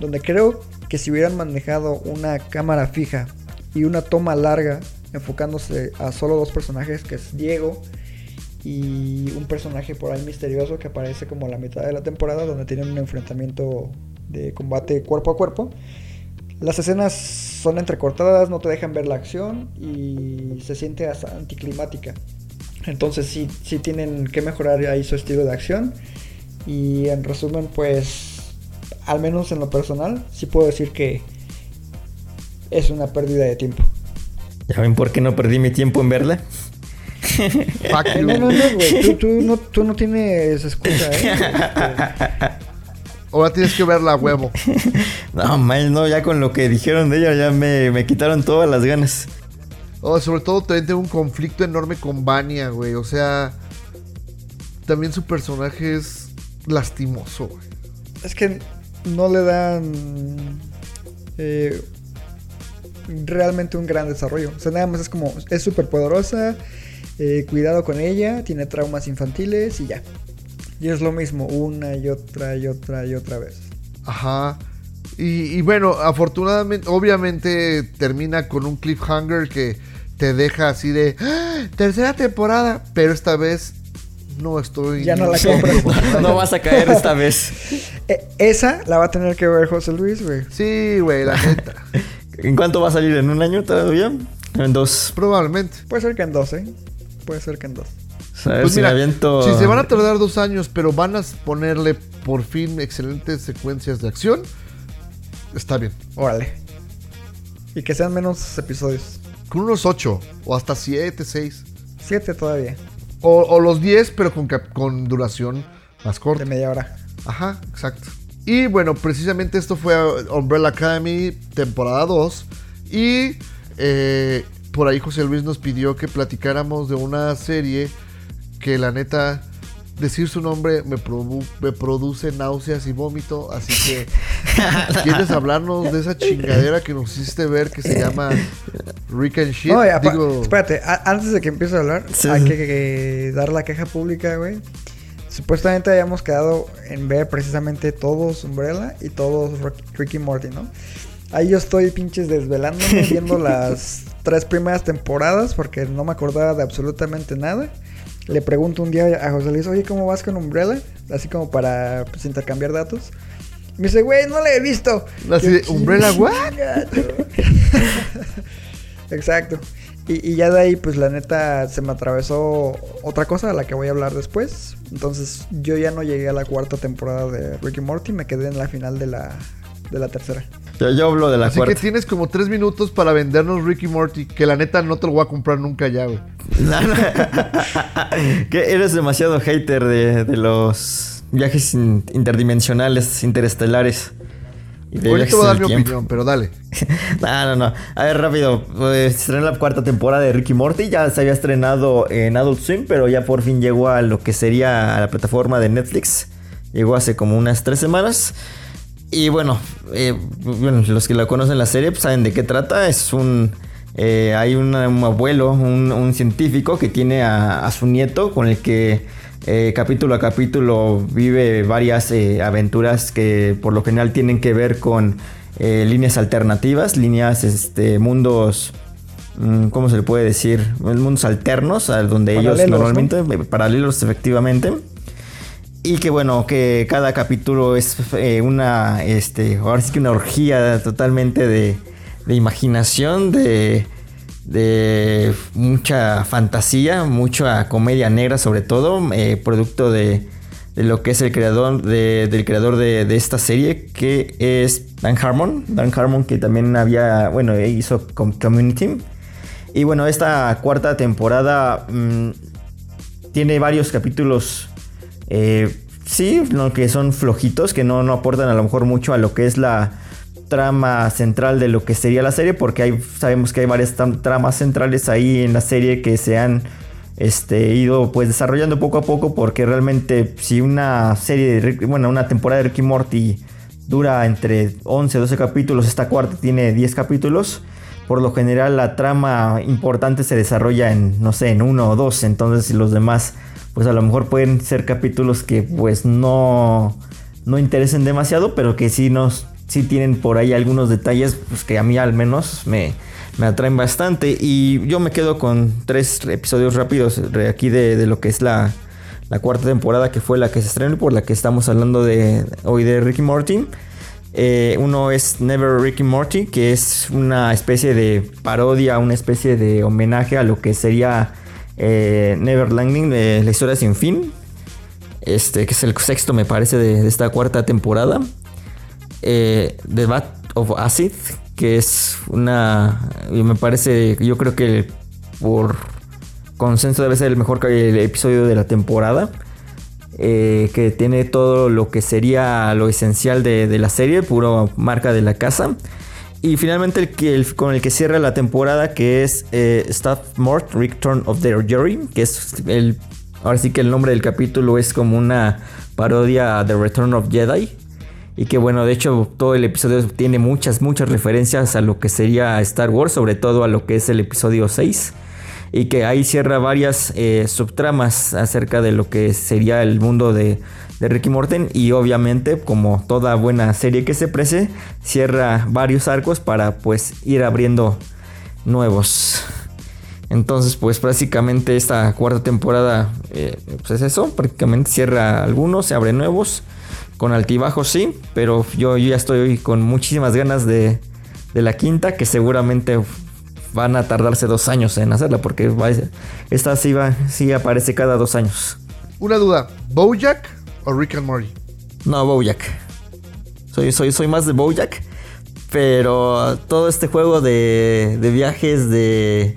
Speaker 2: donde creo que si hubieran manejado una cámara fija y una toma larga enfocándose a solo dos personajes que es Diego y un personaje por ahí misterioso que aparece como a la mitad de la temporada donde tienen un enfrentamiento de combate cuerpo a cuerpo. Las escenas son entrecortadas, no te dejan ver la acción y se siente anticlimática. Entonces sí, sí tienen que mejorar ahí su estilo de acción. Y en resumen, pues, al menos en lo personal, sí puedo decir que es una pérdida de tiempo.
Speaker 3: ¿Ya ven por qué no perdí mi tiempo en verla?
Speaker 1: Fuck you.
Speaker 2: no, no, no, güey. Tú, tú no, tú no tienes excusa, ¿eh?
Speaker 1: Ahora tienes que verla a huevo.
Speaker 3: No, man, no, ya con lo que dijeron de ella ya me, me quitaron todas las ganas.
Speaker 1: Oh, sobre todo también tengo un conflicto enorme con Vania, güey. O sea, también su personaje es lastimoso, güey.
Speaker 2: Es que no le dan eh, realmente un gran desarrollo. O sea, nada más es como, es súper poderosa, eh, cuidado con ella, tiene traumas infantiles y ya. Y es lo mismo una y otra y otra y otra vez.
Speaker 1: Ajá. Y, y bueno, afortunadamente, obviamente termina con un cliffhanger que te deja así de "¡Ah! tercera temporada, pero esta vez no estoy.
Speaker 2: Ya no la compras.
Speaker 3: No vas a caer esta vez.
Speaker 2: Eh, esa la va a tener que ver José Luis, güey.
Speaker 1: Sí, güey, la neta.
Speaker 3: ¿En cuánto va a salir? ¿En un año todavía? En dos.
Speaker 1: Probablemente.
Speaker 2: Puede ser que en dos, ¿eh? Puede ser que en dos.
Speaker 3: A ver
Speaker 1: Pues
Speaker 3: si
Speaker 1: mira,
Speaker 3: me aviento.
Speaker 1: si se van a tardar dos años, pero van a ponerle por fin excelentes secuencias de acción, está bien.
Speaker 2: Órale. Y que sean menos episodios.
Speaker 1: Con unos ocho, o hasta siete, seis.
Speaker 2: Siete todavía.
Speaker 1: O, o los 10, pero con, cap- con duración más corta.
Speaker 2: De media hora.
Speaker 1: Ajá, exacto. Y bueno, precisamente esto fue Umbrella Academy, temporada 2. Y eh, por ahí José Luis nos pidió que platicáramos de una serie que la neta, decir su nombre me, produ- me produce náuseas y vómito. Así que, ¿quieres hablarnos de esa chingadera que nos hiciste ver que se llama Rick and Shit?
Speaker 2: No, y apa-
Speaker 1: Digo,
Speaker 2: espérate, antes de que empiece a hablar,
Speaker 3: Sí,
Speaker 2: hay que, que dar la queja pública, güey. Supuestamente habíamos quedado en ver precisamente todos Umbrella y todos Rick- Ricky Morty, ¿no? Ahí yo estoy pinches desvelándome viendo las tres primeras temporadas porque no me acordaba de absolutamente nada. Le pregunto un día a José Luis, oye, ¿cómo vas con Umbrella? Así como para pues, intercambiar datos. Me dice, güey, no la he visto.
Speaker 1: Así de, ¿Umbrella what?
Speaker 2: "Chinga, Exacto. Y, y ya de ahí, pues la neta, se me atravesó otra cosa de la que voy a hablar después. Entonces, yo ya no llegué a la cuarta temporada de Ricky Morty, me quedé en la final de la, de la tercera.
Speaker 3: Yo, yo hablo de la
Speaker 1: Así
Speaker 3: cuarta.
Speaker 1: que tienes como tres minutos para vendernos Ricky Morty, que la neta no te lo voy a comprar nunca ya, güey.
Speaker 3: que eres demasiado hater de, de los viajes in- interdimensionales, interestelares. Y viajes
Speaker 1: te voy a dar mi
Speaker 3: tiempo.
Speaker 1: opinión, pero dale.
Speaker 3: no, no, no. A ver, rápido. Pues, estrenó la cuarta temporada de Ricky Morty. Ya se había estrenado en Adult Swim, pero ya por fin llegó a lo que sería a la plataforma de Netflix. Llegó hace como unas tres semanas. Y bueno, eh, bueno, los que la conocen la serie pues, saben de qué trata. Es un... eh, hay un abuelo, un, un científico que tiene a, a su nieto con el que eh, capítulo a capítulo vive varias eh, aventuras que por lo general tienen que ver con eh, líneas alternativas, líneas, este, mundos, mm, ¿cómo se le puede decir? Mundos alternos, a donde ellos normalmente, paralelos efectivamente. Y que bueno, que cada capítulo es una, este, ahora sí que una orgía totalmente de, de imaginación, de, de mucha fantasía, mucha comedia negra sobre todo, eh, producto de, de lo que es el creador de, del creador de, esta serie, que es Dan Harmon. Dan Harmon que también había, bueno, hizo Com- Community. Y bueno, esta cuarta temporada mm, tiene varios capítulos, eh, sí, no, que son flojitos, que no, no aportan a lo mejor mucho a lo que es la trama central de lo que sería la serie, porque hay, sabemos que hay varias tramas centrales ahí en la serie que se han este, ido pues desarrollando poco a poco, porque realmente si una serie, de bueno, una temporada de Ricky Morty dura entre 11 12 capítulos, esta cuarta tiene 10 capítulos, por lo general la trama importante se desarrolla en, no sé, en uno o dos, entonces los demás pues a lo mejor pueden ser capítulos que pues no, no interesen demasiado, pero que sí nos sí tienen por ahí algunos detalles pues, que a mí al menos me, me atraen bastante. Y yo me quedo con tres episodios rápidos de aquí de, de lo que es la, la cuarta temporada, que fue la que se estrenó y por la que estamos hablando de hoy de Ricky Morty. Eh, uno es Never Ricky Morty, que es una especie de parodia, una especie de homenaje a lo que sería eh, Never Landing, la historia sin fin. Este, que es el sexto, me parece, de esta cuarta temporada. Eh, The Bat of Acid, que es una. Me parece, yo creo que por consenso debe ser el mejor episodio de la temporada. eh, que tiene todo lo que sería lo esencial de, de la serie, puro marca de la casa. Y finalmente el que, con el que cierra la temporada, que es eh, Staff Mort, Return of the Jury, que es el... Ahora sí que el nombre del capítulo es como una parodia The Return of Jedi. Y que bueno, de hecho todo el episodio tiene muchas, muchas referencias a lo que sería Star Wars, sobre todo a lo que es el episodio 6. Y que ahí cierra varias eh, subtramas acerca de lo que sería el mundo de, de Ricky Morten. Y obviamente, como toda buena serie que se precie, cierra varios arcos para pues ir abriendo nuevos. Entonces, pues prácticamente esta cuarta temporada, eh, pues es eso, prácticamente cierra algunos, se abre nuevos, con altibajos sí, pero yo, yo ya estoy con muchísimas ganas de, de la quinta, que seguramente van a tardarse dos años en hacerla, porque va esta sí, va, sí aparece cada dos años.
Speaker 1: Una duda, ¿Bojack o Rick and Morty?
Speaker 3: No, Bojack. Soy, soy, soy más de Bojack. Pero todo este juego de, de viajes, de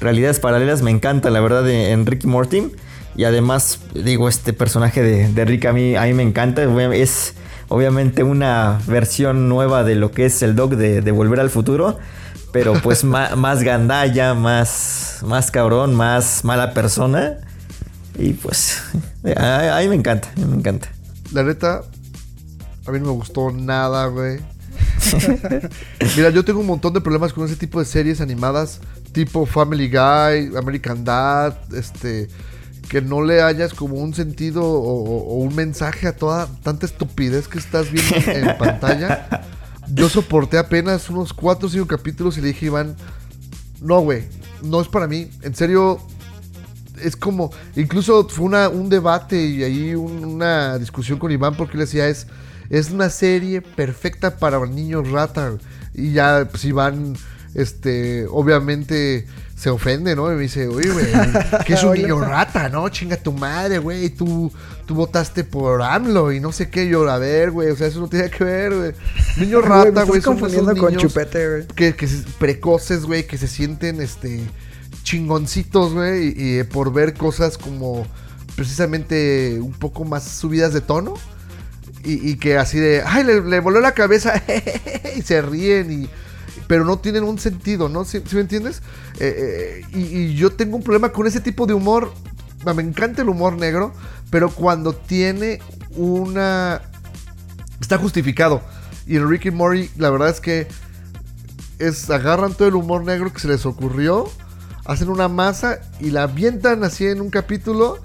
Speaker 3: realidades paralelas, me encanta, la verdad, en Ricky Morty. Y además, digo, este personaje de, de Rick a mí, a mí me encanta. Es obviamente una versión nueva de lo que es el Dog de, de Volver al Futuro. Pero pues ma- más gandalla, más, más cabrón, más mala persona. Y pues, a, a mí me encanta, a mí me encanta.
Speaker 1: La neta, a mí no me gustó nada, güey. Mira, yo tengo un montón de problemas con ese tipo de series animadas, tipo Family Guy, American Dad, este, que no le hayas como un sentido o, un mensaje a toda tanta estupidez que estás viendo en, pantalla. Yo soporté apenas unos 4 o 5 capítulos y le dije a Iván, no, güey, no es para mí. En serio, es como, incluso fue una, un debate y ahí un- una discusión con Iván porque le decía, es, es una serie perfecta para niños rata. güey". Y ya, pues Iván, este, obviamente se ofende, ¿no? Y me dice, oye, güey, que es un niño rata, ¿no? Chinga tu madre, güey, tú, tú votaste por AMLO y no sé qué, yo, a ver, güey, o sea, eso no tiene que ver, güey. Niño rata,
Speaker 2: estás
Speaker 1: güey, son
Speaker 2: confundiendo con Chupete, güey.
Speaker 1: que, que se- precoces, güey, que se sienten este chingoncitos, güey, y, y, eh, por ver cosas como precisamente un poco más subidas de tono. Y, y que así de, ay, le, le voló la cabeza, y se ríen, y, pero no tienen un sentido, ¿no? ¿Sí, me entiendes? Eh, eh, y, yo tengo un problema con ese tipo de humor. Me encanta el humor negro, pero cuando tiene una... Está justificado. Y en Ricky Mori, la verdad es que es agarran todo el humor negro que se les ocurrió, hacen una masa y la avientan así en un capítulo.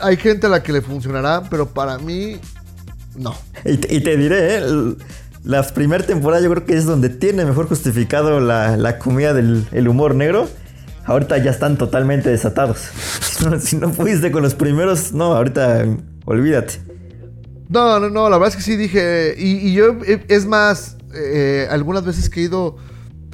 Speaker 1: Hay gente a la que le funcionará, pero para mí no.
Speaker 3: Y te, diré. La primera temporada yo creo que es donde tiene mejor justificado la, la comida del el humor negro. Ahorita ya están totalmente desatados. Si no, si no pudiste con los primeros, no, ahorita olvídate.
Speaker 1: No, no, no, la verdad es que sí dije. Y, yo, eh, es más, eh, algunas veces que he ido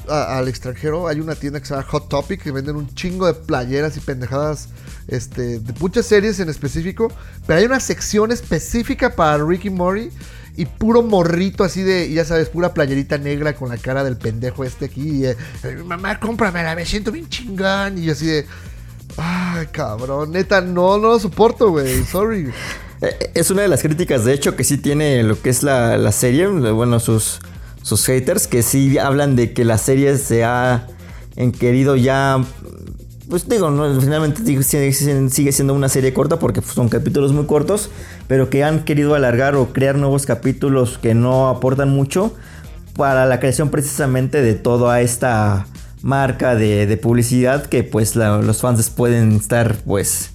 Speaker 1: al extranjero, hay una tienda que se llama Hot Topic que venden un chingo de playeras y pendejadas este, de muchas series en específico. Pero hay una sección específica para Ricky Mori y puro morrito así de, ya sabes, pura playerita negra con la cara del pendejo este aquí. y, eh, Mamá, cómpramela, me siento bien chingón. Y así de, ay, cabrón, neta, no, no lo soporto, güey, sorry.
Speaker 3: Eh, Es una de las críticas, de hecho, que sí tiene lo que es la, la serie, bueno, sus, sus haters, que sí hablan de que la serie se ha querido ya, pues digo, finalmente sigue, siendo una serie corta porque pues, son capítulos muy cortos, pero que han querido alargar o crear nuevos capítulos que no aportan mucho para la creación precisamente de toda esta marca de, publicidad que pues los fans pueden estar pues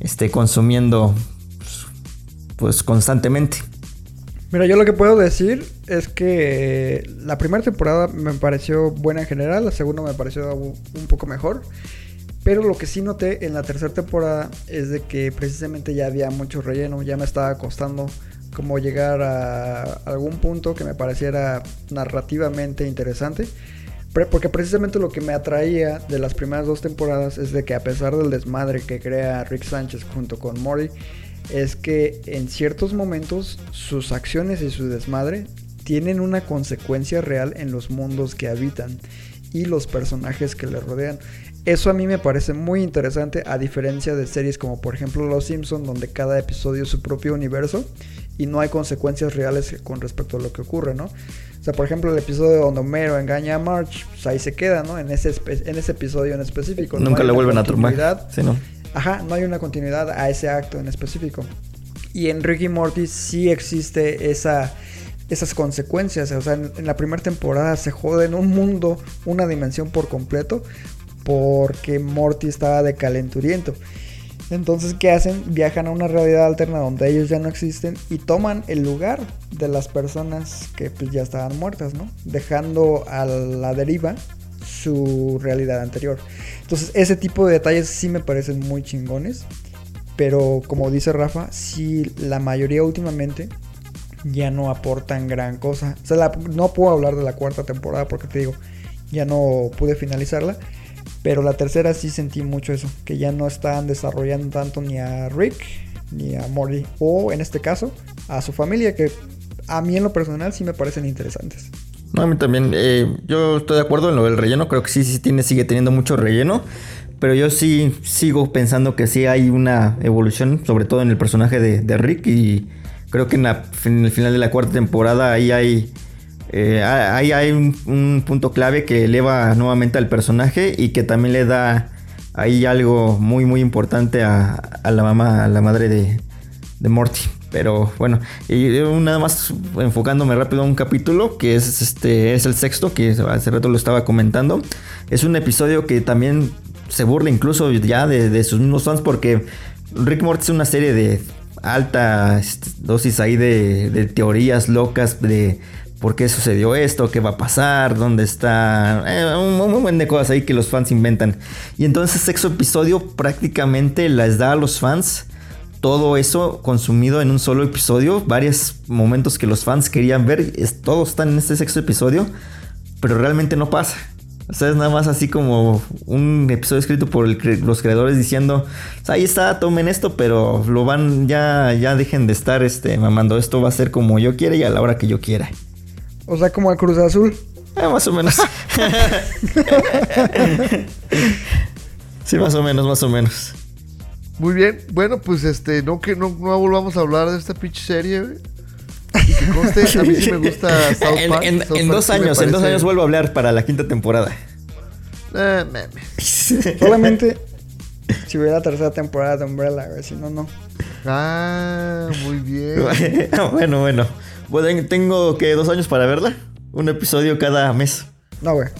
Speaker 3: este, consumiendo pues constantemente.
Speaker 2: Mira, yo lo que puedo decir es que la primera temporada me pareció buena en general, la segunda me pareció un poco mejor. Pero lo que sí noté en la tercera temporada es de que precisamente ya había mucho relleno, ya me estaba costando como llegar a algún punto que me pareciera narrativamente interesante. Porque precisamente lo que me atraía de las primeras dos temporadas es de que a pesar del desmadre que crea Rick Sánchez junto con Mori, es que en ciertos momentos sus acciones y su desmadre tienen una consecuencia real en los mundos que habitan y los personajes que le rodean. Eso a mí me parece muy interesante a diferencia de series como por ejemplo Los Simpson donde cada episodio es su propio universo y no hay consecuencias reales con respecto a lo que ocurre, ¿no? O sea, por ejemplo, el episodio donde Homero engaña a Marge, pues ahí se queda, ¿no? En ese, en ese episodio en específico. No
Speaker 3: Nunca lo
Speaker 2: una
Speaker 3: vuelven a tomar.
Speaker 2: continuidad.
Speaker 3: Sí, ¿no?
Speaker 2: Ajá, no hay una continuidad a ese acto en específico. Y en Ricky Morty sí existe esa, esas consecuencias. O sea, en, en la primera temporada se jode en un mundo, una dimensión por completo, porque Morty estaba de calenturiento. Entonces, ¿qué hacen? Viajan a una realidad alterna donde ellos ya no existen y toman el lugar de las personas que pues, ya estaban muertas, ¿no? Dejando a la deriva su realidad anterior. Entonces, ese tipo de detalles sí me parecen muy chingones. Pero como dice Rafa, sí la mayoría últimamente ya no aportan gran cosa. O sea, no puedo hablar de la cuarta temporada porque te digo, ya no pude finalizarla. Pero la tercera sí sentí mucho eso, que ya no están desarrollando tanto ni a Rick ni a Morty. O en este caso, a su familia, que a mí en lo personal sí me parecen interesantes.
Speaker 3: No, a mí también. eh, yo estoy de acuerdo en lo del relleno. Creo que sí, sí tiene, sigue teniendo mucho relleno. Pero yo sí sigo pensando que sí hay una evolución, sobre todo en el personaje de, Rick. Y creo que en, en el final de la cuarta temporada ahí hay, eh, ahí hay un, un punto clave que eleva nuevamente al personaje y que también le da ahí algo muy, muy importante a, la mamá, a la madre de, Morty. Pero bueno, y nada más enfocándome rápido a un capítulo que es este es el sexto que hace rato lo estaba comentando. Es un episodio que también se burla incluso ya de, de sus mismos fans porque Rick Morty es una serie de alta este, dosis ahí de, de teorías locas de por qué sucedió esto, qué va a pasar, dónde está, eh, un, un montón de cosas ahí que los fans inventan. Y entonces sexto episodio prácticamente les da a los fans todo eso consumido en un solo episodio, varios momentos que los fans querían ver, es, todos están en este sexto episodio, pero realmente no pasa. O sea, es nada más así como un episodio escrito por los creadores diciendo, "O sea, ahí está, tomen esto, pero lo van, ya, ya dejen de estar este, mamando, esto va a ser como yo quiera y a la hora que yo quiera.
Speaker 2: O sea, como el Cruz Azul.
Speaker 3: Eh, más o menos. sí, más o menos, más o menos.
Speaker 1: Muy bien, bueno, pues este, no que no, no volvamos a hablar de esta pinche serie, güey. Y que conste, a mí sí me gusta South Park.
Speaker 3: en-
Speaker 1: South
Speaker 3: en
Speaker 1: Park
Speaker 3: dos
Speaker 1: sí
Speaker 3: años, en dos años vuelvo a hablar para la quinta temporada.
Speaker 1: Eh, meme.
Speaker 2: Solamente si hubiera la tercera temporada de Umbrella, güey. Si no, no.
Speaker 1: Ah, muy bien.
Speaker 3: bueno, bueno. Bueno, Tengo que dos años para verla. Un episodio cada mes.
Speaker 2: No, güey.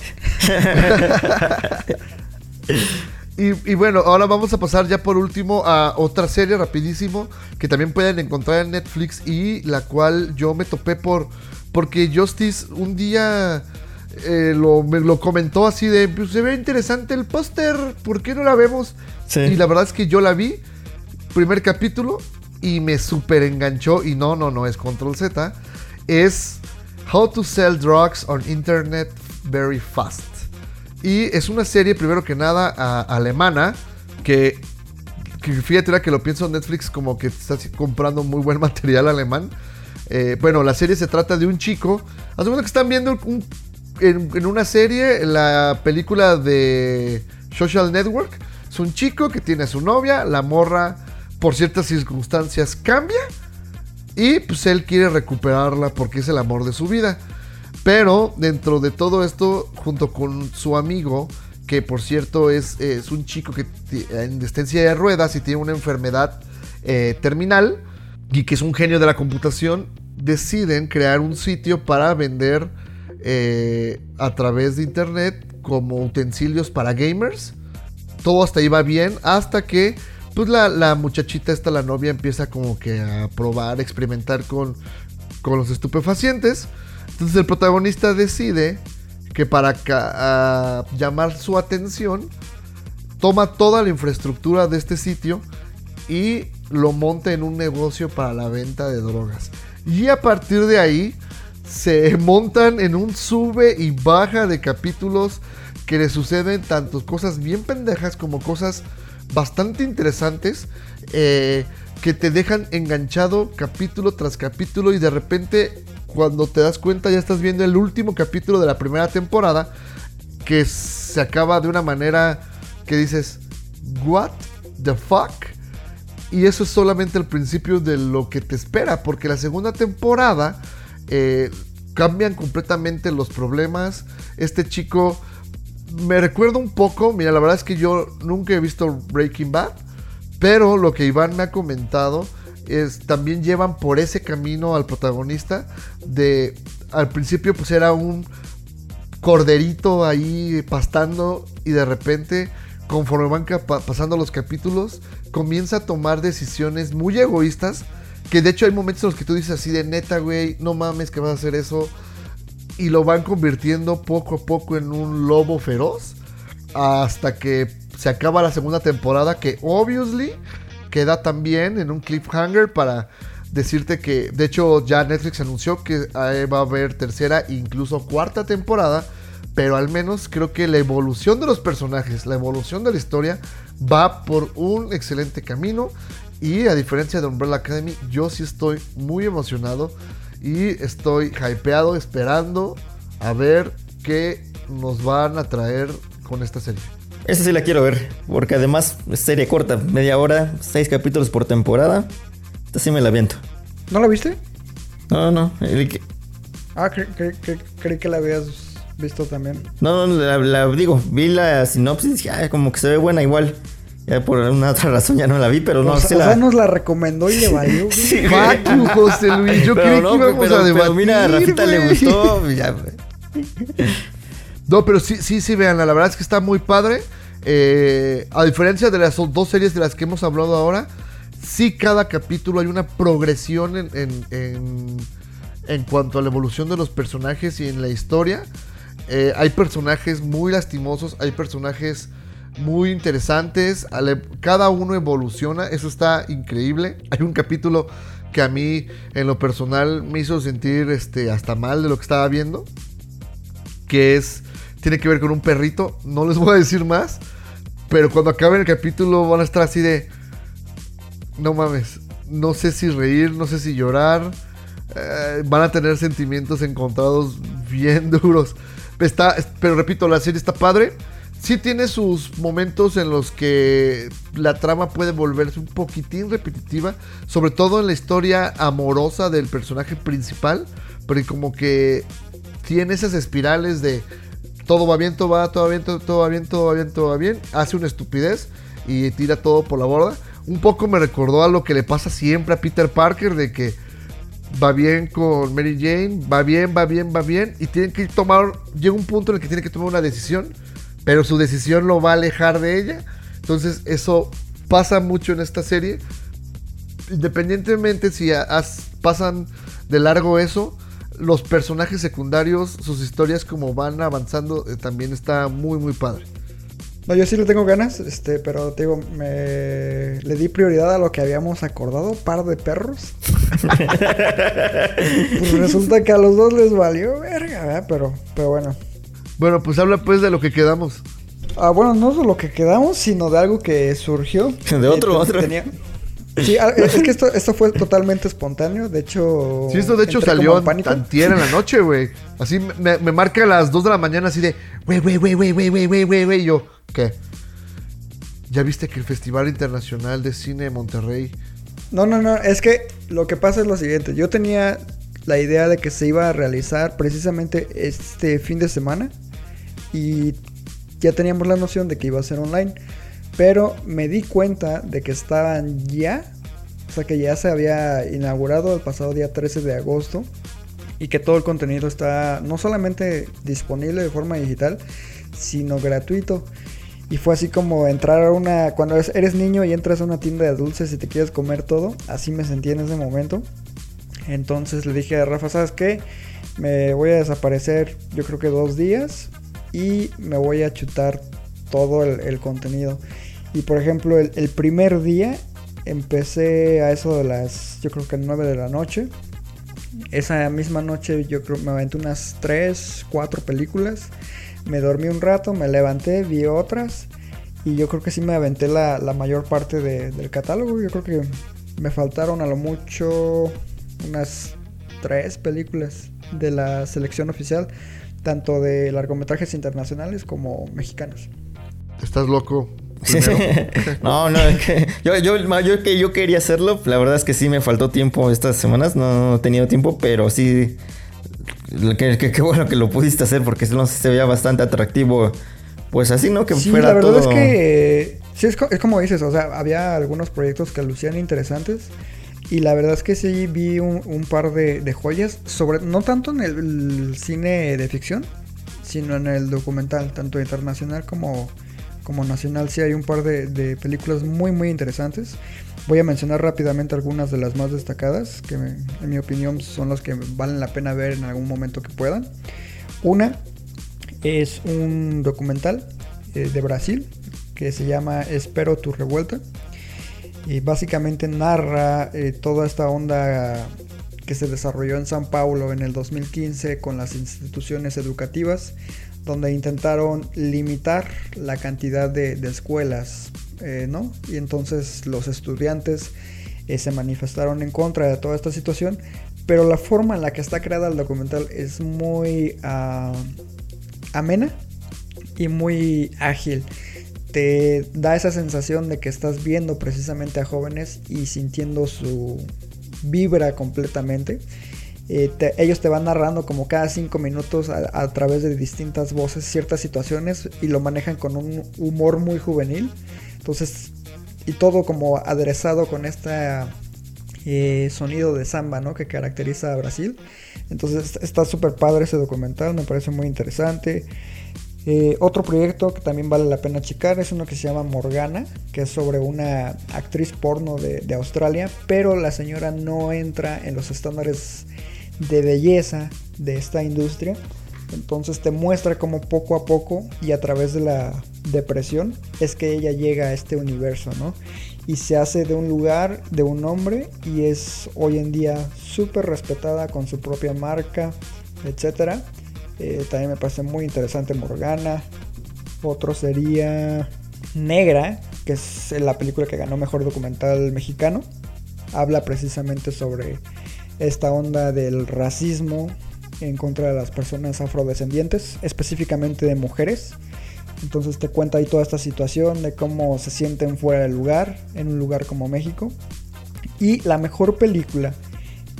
Speaker 1: Y, y bueno, ahora vamos a pasar ya por último a otra serie rapidísimo que también pueden encontrar en Netflix y la cual yo me topé por porque Justice un día eh, lo, me lo comentó así de pues, se ve interesante el póster, ¿por qué no la vemos?
Speaker 3: Sí.
Speaker 1: Y la verdad es que yo la vi, primer capítulo y me super enganchó y no, no, no es Control Z, es How to Sell Drugs on Internet Very Fast. Y es una serie, primero que nada, a- alemana, que, que fíjate ahora que lo pienso Netflix como que está comprando muy buen material alemán. Eh, bueno, la serie se trata de un chico. Cuenta que están viendo en, en una serie la película de Social Network. Es un chico que tiene a su novia, la morra por ciertas circunstancias cambia y pues él quiere recuperarla porque es el amor de su vida. Pero dentro de todo esto, junto con su amigo, que por cierto es, es un chico que en destencia de ruedas y tiene una enfermedad eh, terminal y que es un genio de la computación, deciden crear un sitio para vender eh, a través de internet como utensilios para gamers. Todo hasta ahí va bien, hasta que pues la, muchachita esta, la novia, empieza como que a probar, experimentar con, con los estupefacientes. Entonces el protagonista decide que para llamar su atención, toma toda la infraestructura de este sitio y lo monta en un negocio para la venta de drogas. Y a partir de ahí se montan en un sube y baja de capítulos que le suceden tanto cosas bien pendejas como cosas bastante interesantes eh, que te dejan enganchado capítulo tras capítulo y de repente cuando te das cuenta ya estás viendo el último capítulo de la primera temporada que se acaba de una manera que dices what the fuck y eso es solamente el principio de lo que te espera porque la segunda temporada eh, cambian completamente los problemas. Este chico me recuerda un poco, mira, la verdad es que yo nunca he visto Breaking Bad, pero lo que Iván me ha comentado es también llevan por ese camino al protagonista de al principio pues era un corderito ahí pastando y de repente conforme van pasando los capítulos comienza a tomar decisiones muy egoístas que de hecho hay momentos en los que tú dices así de neta güey no mames que vas a hacer eso y lo van convirtiendo poco a poco en un lobo feroz hasta que se acaba la segunda temporada que obviously queda también en un cliffhanger para decirte que de hecho ya Netflix anunció que eh, va a haber tercera incluso cuarta temporada pero al menos creo que la evolución de los personajes la evolución de la historia va por un excelente camino y a diferencia de Umbrella Academy yo sí estoy muy emocionado y estoy hypeado esperando a ver qué nos van a traer con esta serie.
Speaker 3: Esa sí la quiero ver, porque además es serie corta, media hora, seis capítulos por temporada. Esta sí me la viento.
Speaker 2: ¿No la viste?
Speaker 3: No, no, el
Speaker 2: Ah, cre- cre- cre- creí que la habías visto también.
Speaker 3: no, no, la, la- digo, vi la sinopsis y dije, "Ay, como que se ve buena igual. Ya por una otra razón ya no la vi, pero no,
Speaker 2: o, o
Speaker 3: la...
Speaker 2: sea, nos la recomendó y le valió. güey.
Speaker 3: Sí, güey.
Speaker 1: Fuck you, José Luis. Yo
Speaker 3: Pero
Speaker 1: creí
Speaker 3: no,
Speaker 1: que íbamos
Speaker 3: pero-
Speaker 1: a
Speaker 3: pero
Speaker 1: debatir.
Speaker 3: mira, a Rafita le gustó. ya,
Speaker 1: No, pero sí, sí, sí, vean, la verdad es que está muy padre. Eh, a diferencia de las dos series de las que hemos hablado ahora, sí cada capítulo hay una progresión en, en, en- en cuanto a la evolución de los personajes y en la historia. Eh, hay personajes muy lastimosos, hay personajes muy interesantes, cada uno evoluciona, eso está increíble. Hay un capítulo que a mí en lo personal me hizo sentir este, hasta mal de lo que estaba viendo que es tiene que ver con un perrito. No les voy a decir más, pero cuando acabe el capítulo van a estar así de no mames, no sé si reír, no sé si llorar. eh, van a tener sentimientos encontrados bien duros. Está, pero repito, la serie está padre. Sí tiene sus momentos en los que la trama puede volverse un poquitín repetitiva, sobre todo en la historia amorosa del personaje principal, porque como que tiene esas espirales de todo va bien, todo va, todo bien, todo, va bien, todo va bien, todo va bien, hace una estupidez y tira todo por la borda. Un poco me recordó a lo que le pasa siempre a Peter Parker de que va bien con Mary Jane, va bien, va bien, va bien y tiene que tomar, llega un punto en el que tiene que tomar una decisión, pero su decisión lo va a alejar de ella. Entonces eso pasa mucho en esta serie. Independientemente si has- pasan de largo eso, los personajes secundarios, sus historias como van avanzando, eh, también está muy, muy padre.
Speaker 2: No, yo sí le tengo ganas, este, pero te digo, me le di prioridad a lo que habíamos acordado, par de perros. pues resulta que a los dos les valió verga, ¿verdad? Pero, pero bueno.
Speaker 1: Bueno, pues habla pues de lo que quedamos.
Speaker 2: Ah, bueno, no de lo que quedamos, sino de algo que surgió.
Speaker 3: De otro, otro.
Speaker 2: Tenía... Sí, ah, es que esto, esto, fue totalmente espontáneo. De hecho.
Speaker 1: Sí, esto de hecho salió tantier en la noche, güey. Así me, marca a las 2 de la mañana, así de. Güey, güey, güey, güey, güey, güey, güey, güey. Yo, ¿qué? ¿Ya viste que el Festival Internacional de Cine de Monterrey.
Speaker 2: No, no, no. Es que lo que pasa es lo siguiente. Yo tenía la idea de que se iba a realizar precisamente este fin de semana. Y ya teníamos la noción de que iba a ser online. Pero me di cuenta de que estaban ya. O sea que ya se había inaugurado el pasado día 13 de agosto. Y que todo el contenido está no solamente disponible de forma digital, sino gratuito. Y fue así como entrar a una. Cuando eres, niño y entras a una tienda de dulces y te quieres comer todo. Así me sentí en ese momento. Entonces le dije a Rafa, ¿sabes qué? Me voy a desaparecer, yo creo que dos días. Y me voy a chutar todo el, el contenido. Y por ejemplo, el, el primer día empecé a eso de las. Yo creo que 9 de la noche. Esa misma noche yo creo me aventé unas 3, 4 películas. Me dormí un rato, me levanté, vi otras. Y yo creo que sí me aventé la, la mayor parte de- del catálogo. Yo creo que me faltaron a lo mucho unas 3 películas de la selección oficial. Tanto de largometrajes internacionales como mexicanos.
Speaker 1: Estás loco.
Speaker 3: No, no, es que yo, yo, yo, que yo quería hacerlo. La verdad es que sí me faltó tiempo estas semanas. No, no he tenido tiempo, pero sí. Qué que, que bueno que lo pudiste hacer porque no sé, se veía bastante atractivo. Pues así, ¿no? Que
Speaker 2: Sí,
Speaker 3: fuera
Speaker 2: la verdad
Speaker 3: todo.
Speaker 2: es que sí es, co- es como dices, o sea, había algunos proyectos que lucían interesantes y la verdad es que sí vi un, par de, joyas, sobre no tanto en el, cine de ficción, sino en el documental, tanto internacional como, como nacional. Sí hay un par de, películas muy muy interesantes. Voy a mencionar rápidamente algunas de las más destacadas, que en mi opinión son las que valen la pena ver en algún momento que puedan. Una es un documental eh, de Brasil que se llama Espero tu revuelta. Y básicamente narra eh, toda esta onda que se desarrolló en San Paulo en el 2015 con las instituciones educativas, donde intentaron limitar la cantidad de, escuelas, eh, ¿no? Y entonces los estudiantes eh, se manifestaron en contra de toda esta situación, pero la forma en la que está creada el documental es muy ah, amena y muy ágil. Te da esa sensación de que estás viendo precisamente a jóvenes y sintiendo su vibra completamente. Eh, ellos te van narrando como cada cinco minutos a, través de distintas voces ciertas situaciones y lo manejan con un humor muy juvenil. Entonces, y todo como aderezado con este sonido de samba, ¿no? Que caracteriza a Brasil. Entonces está súper padre ese documental, me parece muy interesante. Eh, otro proyecto que también vale la pena checar es uno que se llama Morgana, que es sobre una actriz porno de, Australia, pero la señora no entra en los estándares de belleza de esta industria. Entonces te muestra como poco a poco y a través de la depresión es que ella llega a este universo, ¿no? Y se hace de un lugar, de un hombre, y es hoy en día súper respetada con su propia marca, etcétera. Eh, también me parece muy interesante Morgana. Otro sería Negra, que es la película que ganó mejor documental mexicano. Habla precisamente sobre esta onda del racismo en contra de las personas afrodescendientes, específicamente de mujeres. Entonces te cuenta ahí toda esta situación de cómo se sienten fuera del lugar, en un lugar como México. Y la mejor película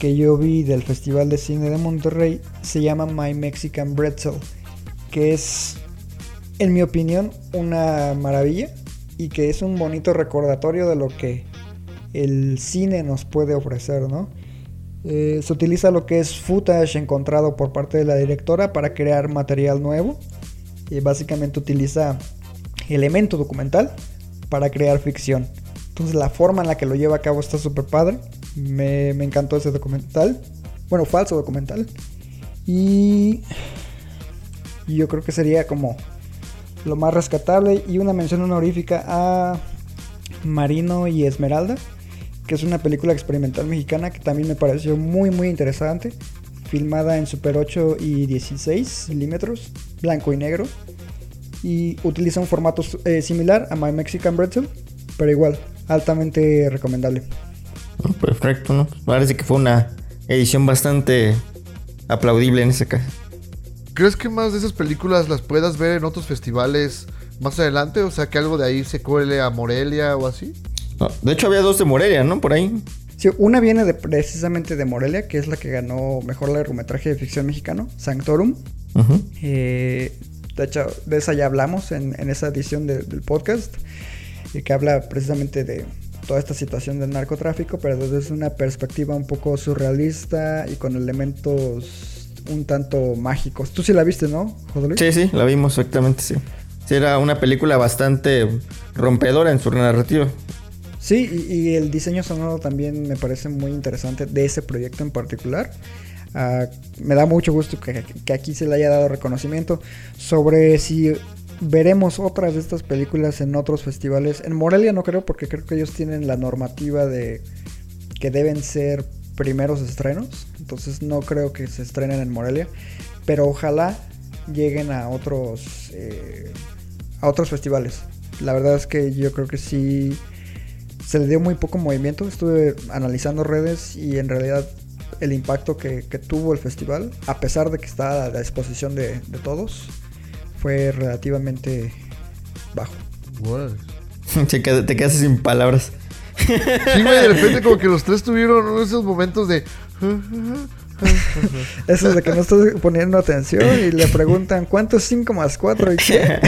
Speaker 2: que yo vi del Festival de Cine de Monterrey se llama My Mexican Pretzel, que es, en mi opinión, una maravilla y que es un bonito recordatorio de lo que el cine nos puede ofrecer, ¿no? Eh, se utiliza lo que es footage encontrado por parte de la directora para crear material nuevo. Y básicamente utiliza elemento documental para crear ficción. Entonces la forma en la que lo lleva a cabo está súper padre. Me, me encantó ese documental. Bueno, falso documental. Y, yo creo que sería como lo más rescatable. Y una mención honorífica a Marino y Esmeralda, que es una película experimental mexicana que también me pareció muy muy interesante. filmada en Super 8 y 16 milímetros, blanco y negro. Y utiliza un formato eh, similar a My Mexican Pretzel, pero igual, altamente recomendable.
Speaker 3: Perfecto, ¿no? Parece que fue una edición bastante aplaudible en ese caso.
Speaker 1: ¿Crees que más de esas películas las puedas ver en otros festivales más adelante? O sea, que algo de ahí se cuele a Morelia o así.
Speaker 3: No, de hecho, había dos de Morelia, ¿no? Por ahí.
Speaker 2: Sí, una viene de, precisamente de Morelia, que es la que ganó mejor largometraje de ficción mexicano, Sanctorum. Eh, de hecho, de esa ya hablamos en, en esa edición de- del podcast, y que habla precisamente de toda esta situación del narcotráfico, pero desde una perspectiva un poco surrealista y con elementos un tanto mágicos. Tú sí la viste, ¿no, José Luis?
Speaker 3: Sí, sí, la vimos exactamente, sí. Sí, era una película bastante rompedora en su narrativa.
Speaker 2: Sí, y, y el diseño sonoro también me parece muy interesante de ese proyecto en particular. Ah, me da mucho gusto que, que aquí se le haya dado reconocimiento sobre si veremos otras de estas películas en otros festivales. En Morelia no creo porque creo que ellos tienen la normativa de que deben ser primeros estrenos. Entonces no creo que se estrenen en Morelia. Pero ojalá lleguen a otros eh, a otros festivales. La verdad es que yo creo que sí se le dio muy poco movimiento. Estuve analizando redes y en realidad el impacto que, tuvo el festival, a pesar de que está a la disposición de todos, fue relativamente bajo.
Speaker 1: Órale.
Speaker 3: Te qued- te quedas sin palabras.
Speaker 1: Sí, güey, de repente como que los tres tuvieron esos momentos de...
Speaker 2: Eso es de que no estoy poniendo atención y le preguntan ¿cuánto es 5 más 4 y qué?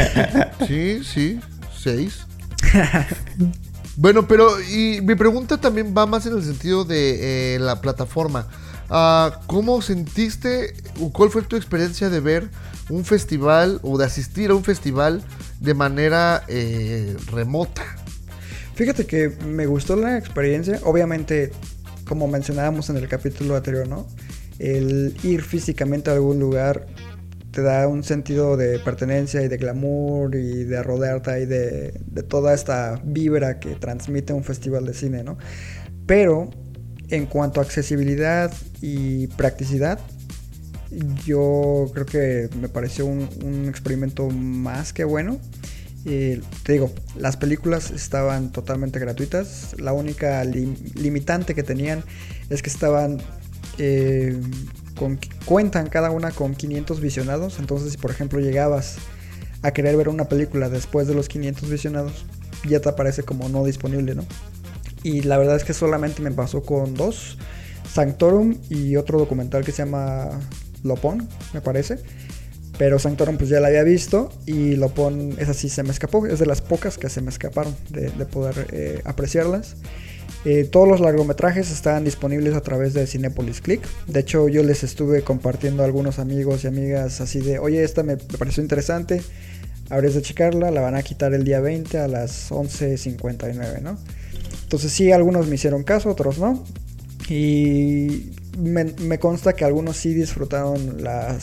Speaker 1: Sí, sí, seis. Bueno, pero y mi pregunta también va más en el sentido de eh, la plataforma. Ah, ¿Cómo sentiste o cuál fue tu experiencia de ver un festival o de asistir a un festival de manera eh, remota?
Speaker 2: Fíjate que me gustó la experiencia. Obviamente, como mencionábamos en el capítulo anterior. El ir físicamente a algún lugar te da un sentido de pertenencia y de glamour y de rodearte ahí de, de toda esta vibra que transmite un festival de cine, ¿no? Pero en cuanto a accesibilidad y practicidad, yo creo que me pareció un, experimento más que bueno. Y te digo, las películas estaban totalmente gratuitas. La única lim- limitante que tenían es que estaban. eh, con, cuentan cada una con 500 visionados. Entonces, si por ejemplo llegabas a querer ver una película después de los 500 visionados, ya te aparece como no disponible, ¿no? Y la verdad es que solamente me pasó con dos: Sanctorum y otro documental que se llama Lopón, me parece. Pero Sanctorum pues ya la había visto y Lopón, esa sí se me escapó, es de las pocas que se me escaparon de, de poder eh, apreciarlas. Eh, todos los largometrajes estaban disponibles a través de Cinepolis Click. De hecho, yo les estuve compartiendo a algunos amigos y amigas así de, oye, esta me me pareció interesante, habrías de checarla, la van a quitar el día 20 a las 11.59, ¿no? Entonces sí, algunos me hicieron caso, otros no. Y me, consta que algunos sí disfrutaron la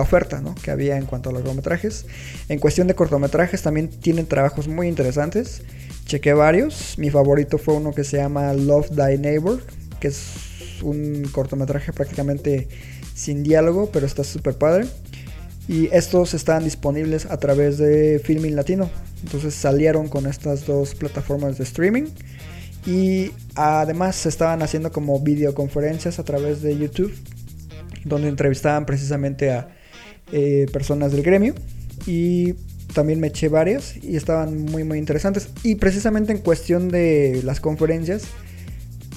Speaker 2: oferta ¿no? que había en cuanto a largometrajes. En cuestión de cortometrajes también tienen trabajos muy interesantes. Chequé varios. Mi favorito fue uno que se llama Love Thy Neighbor, que es un cortometraje prácticamente sin diálogo, pero está súper padre. Y estos están disponibles a través de Filmin Latino. Entonces salieron con estas dos plataformas de streaming. Y además se estaban haciendo como videoconferencias a través de YouTube. Donde entrevistaban precisamente a eh, personas del gremio. Y también me eché varias. Y estaban muy muy interesantes. Y precisamente en cuestión de las conferencias.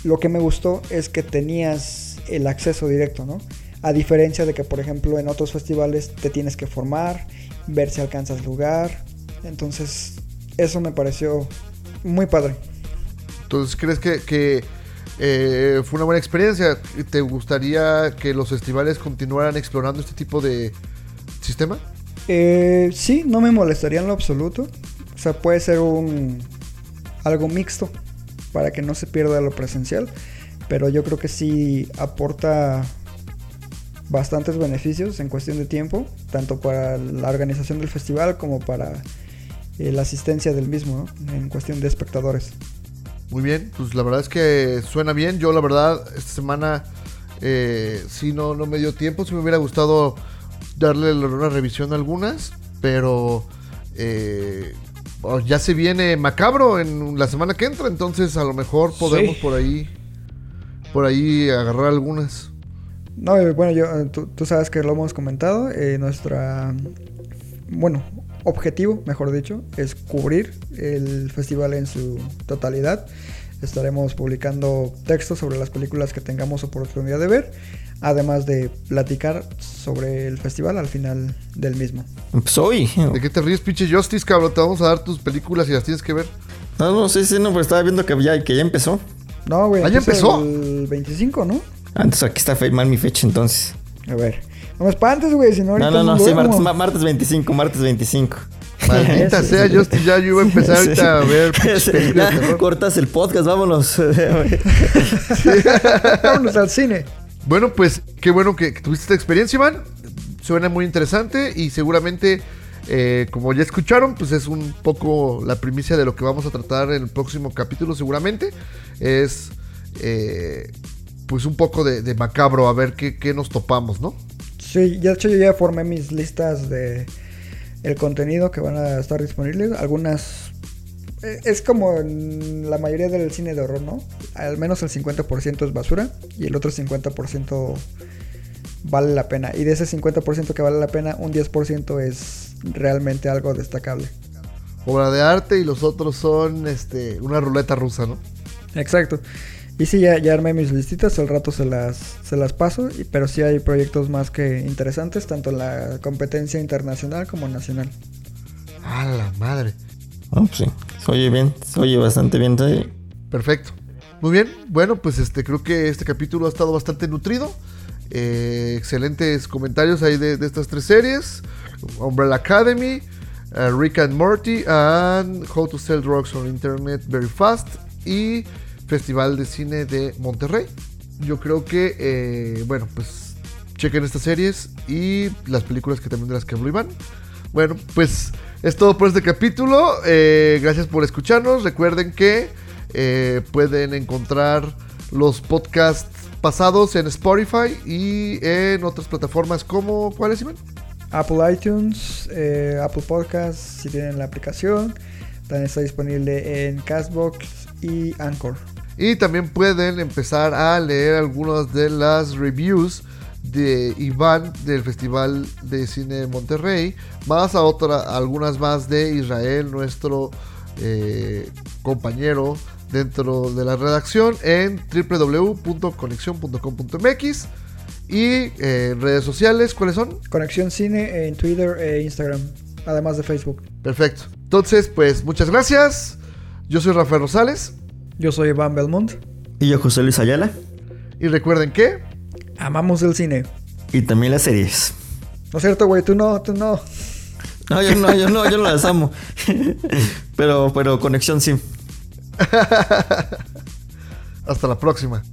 Speaker 2: Lo que me gustó es que tenías el acceso directo, ¿no? A diferencia de que, por ejemplo, en otros festivales te tienes que formar, ver si alcanzas lugar. Entonces, eso me pareció muy padre.
Speaker 1: Entonces, ¿crees que, eh, fue una buena experiencia? ¿Te gustaría que los festivales continuaran explorando este tipo de sistema?
Speaker 2: Eh, sí, no me molestaría en lo absoluto. O sea, puede ser un algo mixto para que no se pierda lo presencial. Pero yo creo que sí aporta bastantes beneficios en cuestión de tiempo, tanto para la organización del festival como para eh, la asistencia del mismo, ¿no? en cuestión de espectadores.
Speaker 1: Muy bien, pues la verdad es que suena bien. Yo la verdad esta semana Eh, sí, no, no me dio tiempo. Si me hubiera gustado darle una revisión a algunas, pero eh, oh, ya se viene macabro en la semana que entra, entonces a lo mejor podemos
Speaker 2: Sí.
Speaker 1: por ahí, por ahí agarrar algunas.
Speaker 2: No, eh, bueno, yo, eh, tú, tú sabes que lo hemos comentado. eh, nuestra, bueno, objetivo, mejor dicho, es cubrir el festival en su totalidad. Estaremos publicando textos sobre las películas que tengamos oportunidad de ver, además de platicar sobre el festival al final del mismo.
Speaker 3: Pues hoy.
Speaker 1: ¿De qué te ríes, pinche Justice, cabrón? Te vamos a dar tus películas y las tienes que ver.
Speaker 3: No, no, sí, sí, no, pues estaba viendo que ya, que ya empezó.
Speaker 2: No, güey,
Speaker 1: ¿Ah, ya empezó?
Speaker 2: El 25, ¿no?
Speaker 3: Ah, Entonces aquí está mal mi fecha entonces.
Speaker 2: A ver. No me espantes, güey, si no
Speaker 3: No,
Speaker 2: ahorita
Speaker 3: no, no, sí, martes, ma- martes 25, martes 25.
Speaker 1: Maldita sea,
Speaker 2: sí.
Speaker 1: Justice, ya yo iba a empezar ahorita a ver películas
Speaker 3: Ya, cortas el podcast, vámonos.
Speaker 2: Vámonos al cine.
Speaker 1: Bueno, pues qué bueno que, que tuviste esta experiencia, Iván. Suena muy interesante y seguramente, eh, como ya escucharon, pues es un poco la primicia de lo que vamos a tratar en el próximo capítulo, seguramente. Es, eh, pues un poco de, de macabro, a ver qué, qué nos topamos, ¿no?
Speaker 2: Sí, de hecho yo ya formé mis listas de el contenido que van a estar disponibles. Algunas eh, es como en la mayoría del cine de horror, ¿no? Al menos el 50% es basura y el otro 50% vale la pena. Y de ese 50% que vale la pena, un 10% es realmente algo destacable.
Speaker 1: Obra de arte y los otros son este, una ruleta rusa, ¿no?
Speaker 2: Exacto. Y sí, ya, ya armé mis listitas, al rato se las, se las paso, y- pero sí hay proyectos más que interesantes, tanto en la competencia internacional como nacional.
Speaker 1: A la madre.
Speaker 3: Ah, pues sí, se oye bien, se oye bastante bien. sí.
Speaker 1: Perfecto. Muy bien. Bueno, pues este creo que este capítulo ha estado bastante nutrido. Eh, excelentes comentarios ahí de, de estas tres series. Umbrella Academy, uh, Rick and Morty, and How to Sell Drugs on Internet Very Fast. Y Festival de Cine de Monterrey. Yo creo que, eh, bueno, pues chequen estas series y las películas que también de las que habló Iván. Bueno, pues es todo por este capítulo. Eh, gracias por escucharnos. Recuerden que eh, pueden encontrar los podcasts pasados en Spotify y en otras plataformas como ¿cuáles?
Speaker 2: Apple iTunes, Apple Podcasts, si tienen la aplicación. También está disponible en Castbox y Anchor.
Speaker 1: Y también pueden empezar a leer algunas de las reviews de Iván del Festival de Cine de Monterrey, más a otra, algunas más de Israel, nuestro eh, compañero dentro de la redacción en www.conexión.com.mx y eh, redes sociales, ¿cuáles son?
Speaker 2: Conexión Cine en Twitter e Instagram, además de Facebook.
Speaker 1: Perfecto. Entonces, pues muchas gracias. Yo soy Rafael Rosales
Speaker 2: Yo soy Iván Belmont.
Speaker 3: Y yo, José Luis Ayala.
Speaker 1: y recuerden que
Speaker 2: Amamos el cine.
Speaker 3: Y también las series.
Speaker 2: No es cierto, güey, tú no, tú no.
Speaker 3: No, yo no, yo no, yo no las amo. pero, pero conexión sí.
Speaker 1: hasta la próxima.